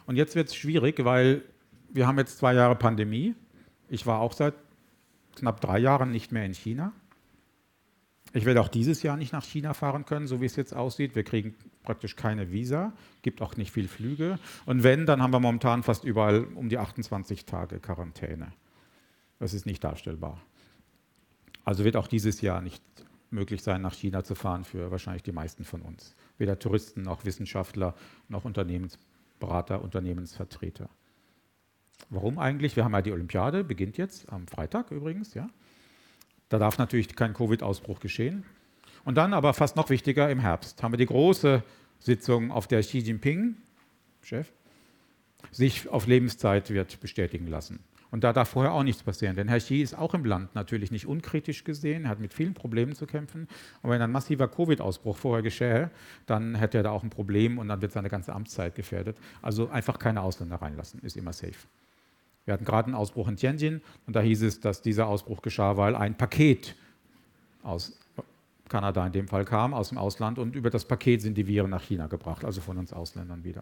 Und jetzt wird es schwierig, weil wir haben jetzt zwei Jahre Pandemie. Ich war auch seit knapp drei Jahren nicht mehr in China. Ich werde auch dieses Jahr nicht nach China fahren können, so wie es jetzt aussieht. Wir kriegen praktisch keine Visa, gibt auch nicht viel Flüge. Und wenn, dann haben wir momentan fast überall um die 28 Tage Quarantäne. Das ist nicht darstellbar. Also wird auch dieses Jahr nicht möglich sein, nach China zu fahren für wahrscheinlich die meisten von uns. Weder Touristen noch Wissenschaftler noch Unternehmensberater, Unternehmensvertreter. Warum eigentlich? Wir haben ja die Olympiade, beginnt jetzt am Freitag übrigens, ja. Da darf natürlich kein Covid-Ausbruch geschehen. Und dann aber fast noch wichtiger, im Herbst haben wir die große Sitzung, auf der Xi Jinping, Chef, sich auf Lebenszeit wird bestätigen lassen. Und da darf vorher auch nichts passieren, denn Herr Xi ist auch im Land natürlich nicht unkritisch gesehen, hat mit vielen Problemen zu kämpfen. Und wenn ein massiver Covid-Ausbruch vorher geschähe, dann hätte er da auch ein Problem und dann wird seine ganze Amtszeit gefährdet. Also einfach keine Ausländer reinlassen, ist immer safe. Wir hatten gerade einen Ausbruch in Tianjin und da hieß es, dass dieser Ausbruch geschah, weil ein Paket aus Kanada in dem Fall kam, aus dem Ausland und über das Paket sind die Viren nach China gebracht, also von uns Ausländern wieder.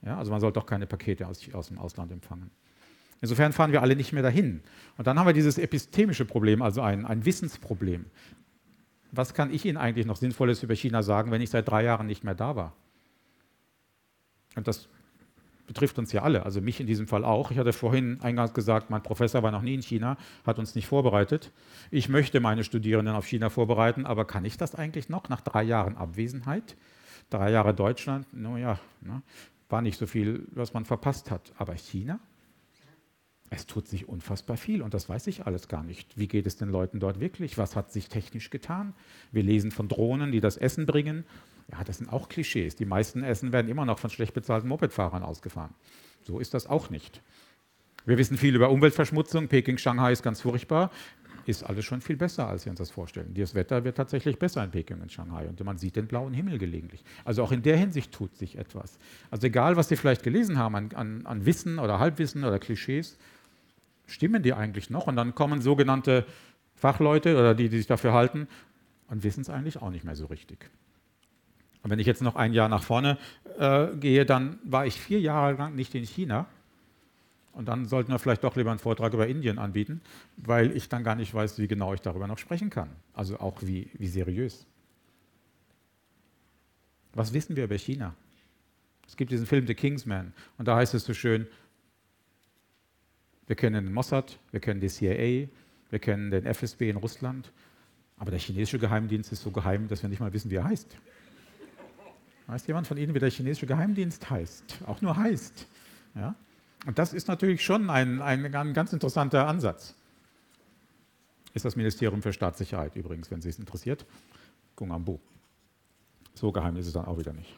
Ja, also man sollte doch keine Pakete aus, aus dem Ausland empfangen. Insofern fahren wir alle nicht mehr dahin. Und dann haben wir dieses epistemische Problem, also ein, ein Wissensproblem. Was kann ich Ihnen eigentlich noch Sinnvolles über China sagen, wenn ich seit drei Jahren nicht mehr da war? Und das betrifft uns ja alle, also mich in diesem Fall auch. Ich hatte vorhin eingangs gesagt, mein Professor war noch nie in China, hat uns nicht vorbereitet. Ich möchte meine Studierenden auf China vorbereiten, aber kann ich das eigentlich noch nach drei Jahren Abwesenheit? Drei Jahre Deutschland, naja, ne, war nicht so viel, was man verpasst hat. Aber China? Es tut sich unfassbar viel und das weiß ich alles gar nicht. Wie geht es den Leuten dort wirklich? Was hat sich technisch getan? Wir lesen von Drohnen, die das Essen bringen ja, das sind auch Klischees. Die meisten Essen werden immer noch von schlecht bezahlten Mopedfahrern ausgefahren. So ist das auch nicht. Wir wissen viel über Umweltverschmutzung. Peking, Shanghai ist ganz furchtbar. Ist alles schon viel besser, als wir uns das vorstellen. Das Wetter wird tatsächlich besser in Peking und Shanghai und man sieht den blauen Himmel gelegentlich. Also auch in der Hinsicht tut sich etwas. Also egal, was Sie vielleicht gelesen haben an, an, an Wissen oder Halbwissen oder Klischees, stimmen die eigentlich noch? Und dann kommen sogenannte Fachleute oder die, die sich dafür halten und wissen es eigentlich auch nicht mehr so richtig. Und wenn ich jetzt noch ein Jahr nach vorne äh, gehe, dann war ich vier Jahre lang nicht in China. Und dann sollten wir vielleicht doch lieber einen Vortrag über Indien anbieten, weil ich dann gar nicht weiß, wie genau ich darüber noch sprechen kann. Also auch wie, wie seriös. Was wissen wir über China? Es gibt diesen Film The Kingsman und da heißt es so schön, wir kennen den Mossad, wir kennen die CIA, wir kennen den FSB in Russland, aber der chinesische Geheimdienst ist so geheim, dass wir nicht mal wissen, wie er heißt. Weiß jemand von Ihnen, wie der chinesische Geheimdienst heißt? Auch nur heißt. Ja? Und das ist natürlich schon ein, ein, ein ganz interessanter Ansatz. Ist das Ministerium für Staatssicherheit übrigens, wenn Sie es interessiert. Gungambu. So geheim ist es dann auch wieder nicht.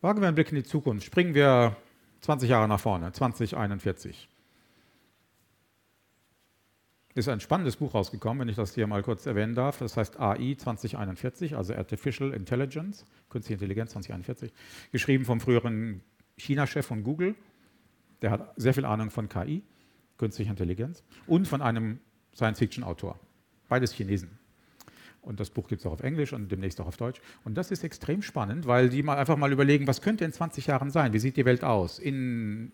Wagen wir einen Blick in die Zukunft. Springen wir 20 Jahre nach vorne, 2041 ist ein spannendes Buch rausgekommen, wenn ich das hier mal kurz erwähnen darf. Das heißt AI 2041, also Artificial Intelligence, Künstliche Intelligenz 2041, geschrieben vom früheren China-Chef von Google. Der hat sehr viel Ahnung von KI, künstlicher Intelligenz, und von einem Science-Fiction-Autor. Beides Chinesen. Und das Buch gibt es auch auf Englisch und demnächst auch auf Deutsch. Und das ist extrem spannend, weil die mal einfach mal überlegen, was könnte in 20 Jahren sein? Wie sieht die Welt aus in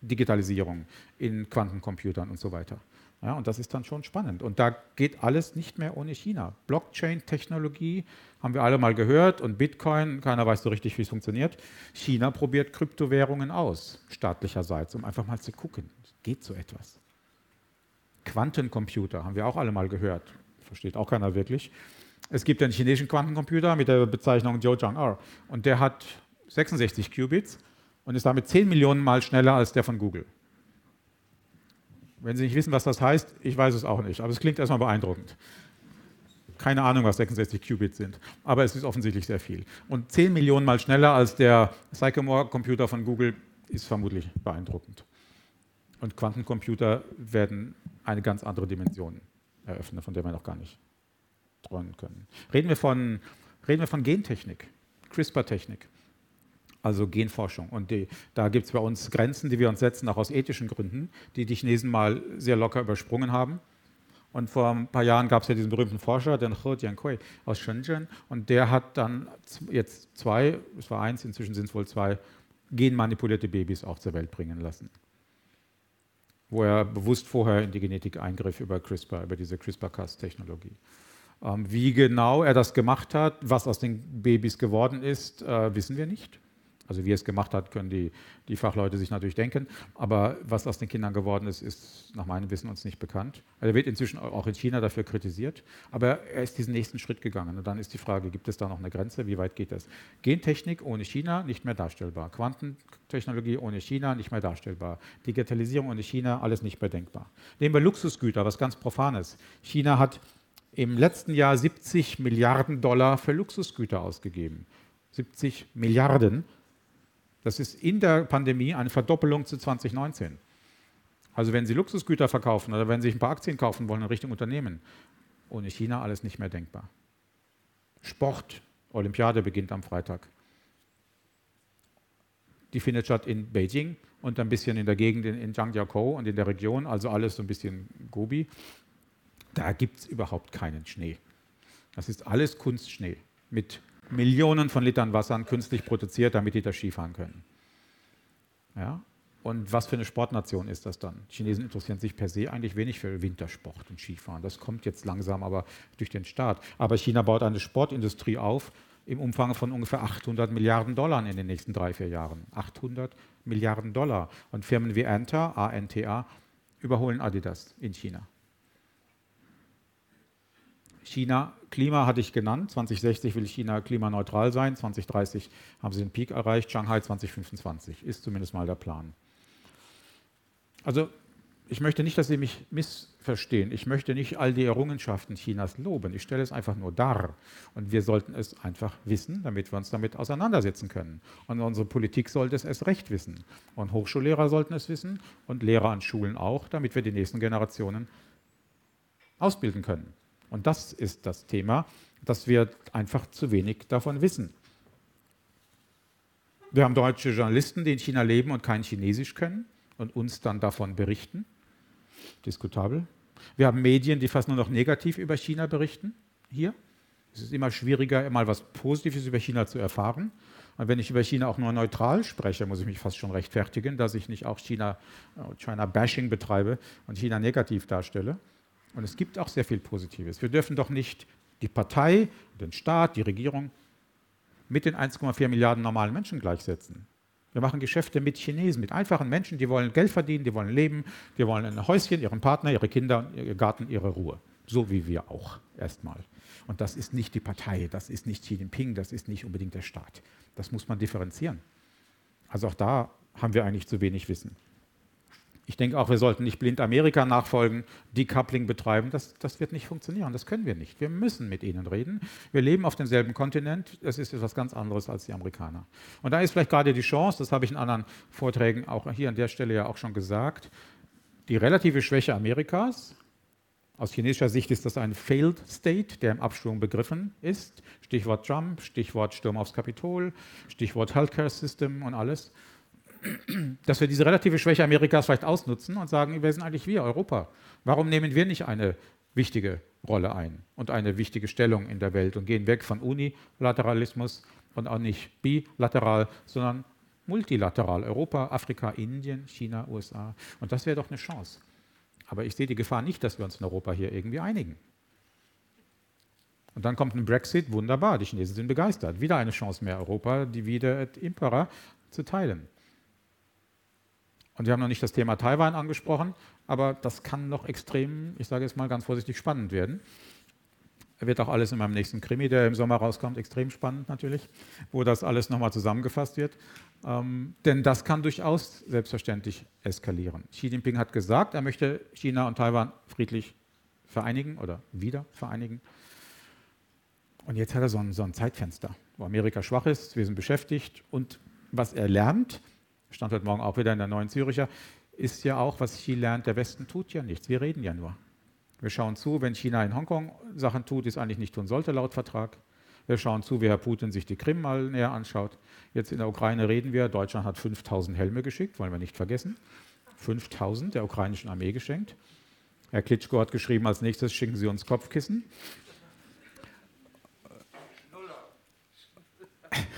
Digitalisierung, in Quantencomputern und so weiter. Ja, und das ist dann schon spannend. Und da geht alles nicht mehr ohne China. Blockchain-Technologie haben wir alle mal gehört und Bitcoin, keiner weiß so richtig, wie es funktioniert. China probiert Kryptowährungen aus, staatlicherseits, um einfach mal zu gucken, geht so etwas. Quantencomputer haben wir auch alle mal gehört, versteht auch keiner wirklich. Es gibt einen chinesischen Quantencomputer mit der Bezeichnung Zhoujiang-R und der hat 66 Qubits und ist damit 10 Millionen Mal schneller als der von Google. Wenn Sie nicht wissen, was das heißt, ich weiß es auch nicht, aber es klingt erstmal beeindruckend. Keine Ahnung, was 66 Qubits sind, aber es ist offensichtlich sehr viel. Und 10 Millionen Mal schneller als der Sycamore-Computer von Google ist vermutlich beeindruckend. Und Quantencomputer werden eine ganz andere Dimension eröffnen, von der wir noch gar nicht träumen können. Reden wir von, reden wir von Gentechnik, CRISPR-Technik also Genforschung. Und die, da gibt es bei uns Grenzen, die wir uns setzen, auch aus ethischen Gründen, die die Chinesen mal sehr locker übersprungen haben. Und vor ein paar Jahren gab es ja diesen berühmten Forscher, den He Jiankui aus Shenzhen, und der hat dann jetzt zwei, es war eins, inzwischen sind es wohl zwei, genmanipulierte Babys auch zur Welt bringen lassen. Wo er bewusst vorher in die Genetik eingriff über CRISPR, über diese CRISPR-Cas-Technologie. Ähm, wie genau er das gemacht hat, was aus den Babys geworden ist, äh, wissen wir nicht. Also wie er es gemacht hat, können die, die Fachleute sich natürlich denken. Aber was aus den Kindern geworden ist, ist nach meinem Wissen uns nicht bekannt. Er wird inzwischen auch in China dafür kritisiert. Aber er ist diesen nächsten Schritt gegangen. Und dann ist die Frage, gibt es da noch eine Grenze? Wie weit geht das? Gentechnik ohne China nicht mehr darstellbar. Quantentechnologie ohne China nicht mehr darstellbar. Digitalisierung ohne China alles nicht mehr denkbar. Nehmen wir Luxusgüter, was ganz Profanes. China hat im letzten Jahr 70 Milliarden Dollar für Luxusgüter ausgegeben. 70 Milliarden das ist in der Pandemie eine Verdoppelung zu 2019. Also wenn Sie Luxusgüter verkaufen oder wenn Sie sich ein paar Aktien kaufen wollen in Richtung Unternehmen, ohne China alles nicht mehr denkbar. Sport, Olympiade beginnt am Freitag. Die findet statt in Beijing und ein bisschen in der Gegend in, Zhangjiakou und in der Region, also alles so ein bisschen Gobi. Da gibt es überhaupt keinen Schnee. Das ist alles Kunstschnee mit Millionen von Litern Wasser künstlich produziert, damit die da Skifahren können. Ja? Und was für eine Sportnation ist das dann? Chinesen interessieren sich per se eigentlich wenig für Wintersport und Skifahren. Das kommt jetzt langsam aber durch den Staat. Aber China baut eine Sportindustrie auf im Umfang von ungefähr 800 Milliarden Dollar in den nächsten drei, vier Jahren. 800 Milliarden Dollar. Und Firmen wie ANTA, ANTA, überholen Adidas in China. China, Klima hatte ich genannt. 2060 will China klimaneutral sein. 2030 haben sie den Peak erreicht. Shanghai 2025 ist zumindest mal der Plan. Also ich möchte nicht, dass Sie mich missverstehen. Ich möchte nicht all die Errungenschaften Chinas loben. Ich stelle es einfach nur dar. Und wir sollten es einfach wissen, damit wir uns damit auseinandersetzen können. Und unsere Politik sollte es erst recht wissen. Und Hochschullehrer sollten es wissen und Lehrer an Schulen auch, damit wir die nächsten Generationen ausbilden können. Und das ist das Thema, dass wir einfach zu wenig davon wissen. Wir haben deutsche Journalisten, die in China leben und kein Chinesisch können und uns dann davon berichten. Diskutabel. Wir haben Medien, die fast nur noch negativ über China berichten. Hier. Es ist immer schwieriger, mal was Positives über China zu erfahren. Und wenn ich über China auch nur neutral spreche, muss ich mich fast schon rechtfertigen, dass ich nicht auch China, äh, China-Bashing betreibe und China negativ darstelle. Und es gibt auch sehr viel Positives. Wir dürfen doch nicht die Partei, den Staat, die Regierung mit den 1,4 Milliarden normalen Menschen gleichsetzen. Wir machen Geschäfte mit Chinesen, mit einfachen Menschen, die wollen Geld verdienen, die wollen leben, die wollen ein Häuschen, ihren Partner, ihre Kinder, ihr Garten, ihre Ruhe. So wie wir auch erstmal. Und das ist nicht die Partei, das ist nicht Xi Jinping, das ist nicht unbedingt der Staat. Das muss man differenzieren. Also auch da haben wir eigentlich zu wenig Wissen. Ich denke auch, wir sollten nicht blind Amerika nachfolgen, Decoupling betreiben. Das, das wird nicht funktionieren. Das können wir nicht. Wir müssen mit ihnen reden. Wir leben auf demselben Kontinent. Das ist etwas ganz anderes als die Amerikaner. Und da ist vielleicht gerade die Chance, das habe ich in anderen Vorträgen auch hier an der Stelle ja auch schon gesagt, die relative Schwäche Amerikas. Aus chinesischer Sicht ist das ein Failed State, der im Abschwung begriffen ist. Stichwort Trump, Stichwort Sturm aufs Kapitol, Stichwort Healthcare System und alles dass wir diese relative Schwäche Amerikas vielleicht ausnutzen und sagen, wer sind eigentlich wir, Europa? Warum nehmen wir nicht eine wichtige Rolle ein und eine wichtige Stellung in der Welt und gehen weg von Unilateralismus und auch nicht bilateral, sondern multilateral. Europa, Afrika, Indien, China, USA. Und das wäre doch eine Chance. Aber ich sehe die Gefahr nicht, dass wir uns in Europa hier irgendwie einigen. Und dann kommt ein Brexit, wunderbar, die Chinesen sind begeistert. Wieder eine Chance mehr, Europa, die wieder et impera zu teilen. Und wir haben noch nicht das Thema Taiwan angesprochen, aber das kann noch extrem, ich sage jetzt mal ganz vorsichtig, spannend werden. Wird auch alles in meinem nächsten Krimi, der im Sommer rauskommt, extrem spannend natürlich, wo das alles nochmal zusammengefasst wird. Ähm, denn das kann durchaus selbstverständlich eskalieren. Xi Jinping hat gesagt, er möchte China und Taiwan friedlich vereinigen oder wieder vereinigen. Und jetzt hat er so ein, so ein Zeitfenster, wo Amerika schwach ist, wir sind beschäftigt und was er lernt, stand heute Morgen auch wieder in der Neuen Züricher, ist ja auch, was Xi lernt, der Westen tut ja nichts, wir reden ja nur. Wir schauen zu, wenn China in Hongkong Sachen tut, die es eigentlich nicht tun sollte laut Vertrag. Wir schauen zu, wie Herr Putin sich die Krim mal näher anschaut. Jetzt in der Ukraine reden wir, Deutschland hat 5000 Helme geschickt, wollen wir nicht vergessen. 5000 der ukrainischen Armee geschenkt. Herr Klitschko hat geschrieben, als nächstes schicken Sie uns Kopfkissen.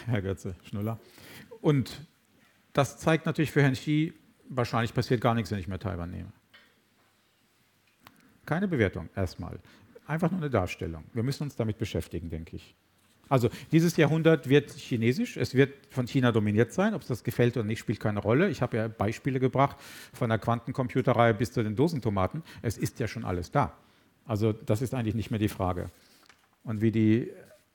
Herr Götze, Schnuller. Und das zeigt natürlich für Herrn Xi, wahrscheinlich passiert gar nichts, wenn ich mehr Taiwan nehme. Keine Bewertung erstmal. Einfach nur eine Darstellung. Wir müssen uns damit beschäftigen, denke ich. Also dieses Jahrhundert wird chinesisch, es wird von China dominiert sein, ob es das gefällt oder nicht, spielt keine Rolle. Ich habe ja Beispiele gebracht, von der Quantencomputerreihe bis zu den Dosentomaten. Es ist ja schon alles da. Also das ist eigentlich nicht mehr die Frage. Und wie die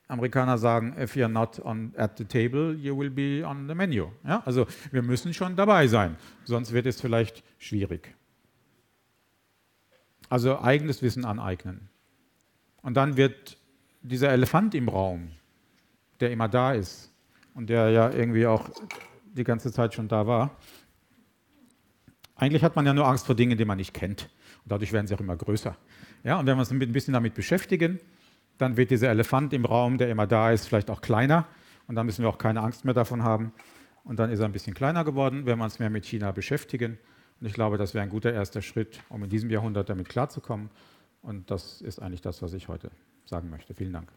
Amerikaner sagen, if you're not on, at the table, you will be on the menu. Ja? Also wir müssen schon dabei sein, sonst wird es vielleicht schwierig. Also eigenes Wissen aneignen. Und dann wird dieser Elefant im Raum, der immer da ist und der ja irgendwie auch die ganze Zeit schon da war, eigentlich hat man ja nur Angst vor Dingen, die man nicht kennt. Und dadurch werden sie auch immer größer. Ja, und wenn wir uns ein bisschen damit beschäftigen, dann wird dieser Elefant im Raum, der immer da ist, vielleicht auch kleiner und dann müssen wir auch keine Angst mehr davon haben. Und dann ist er ein bisschen kleiner geworden, wenn wir uns mehr mit China beschäftigen. Und ich glaube, das wäre ein guter erster Schritt, um in diesem Jahrhundert damit klarzukommen. Und das ist eigentlich das, was ich heute sagen möchte. Vielen Dank.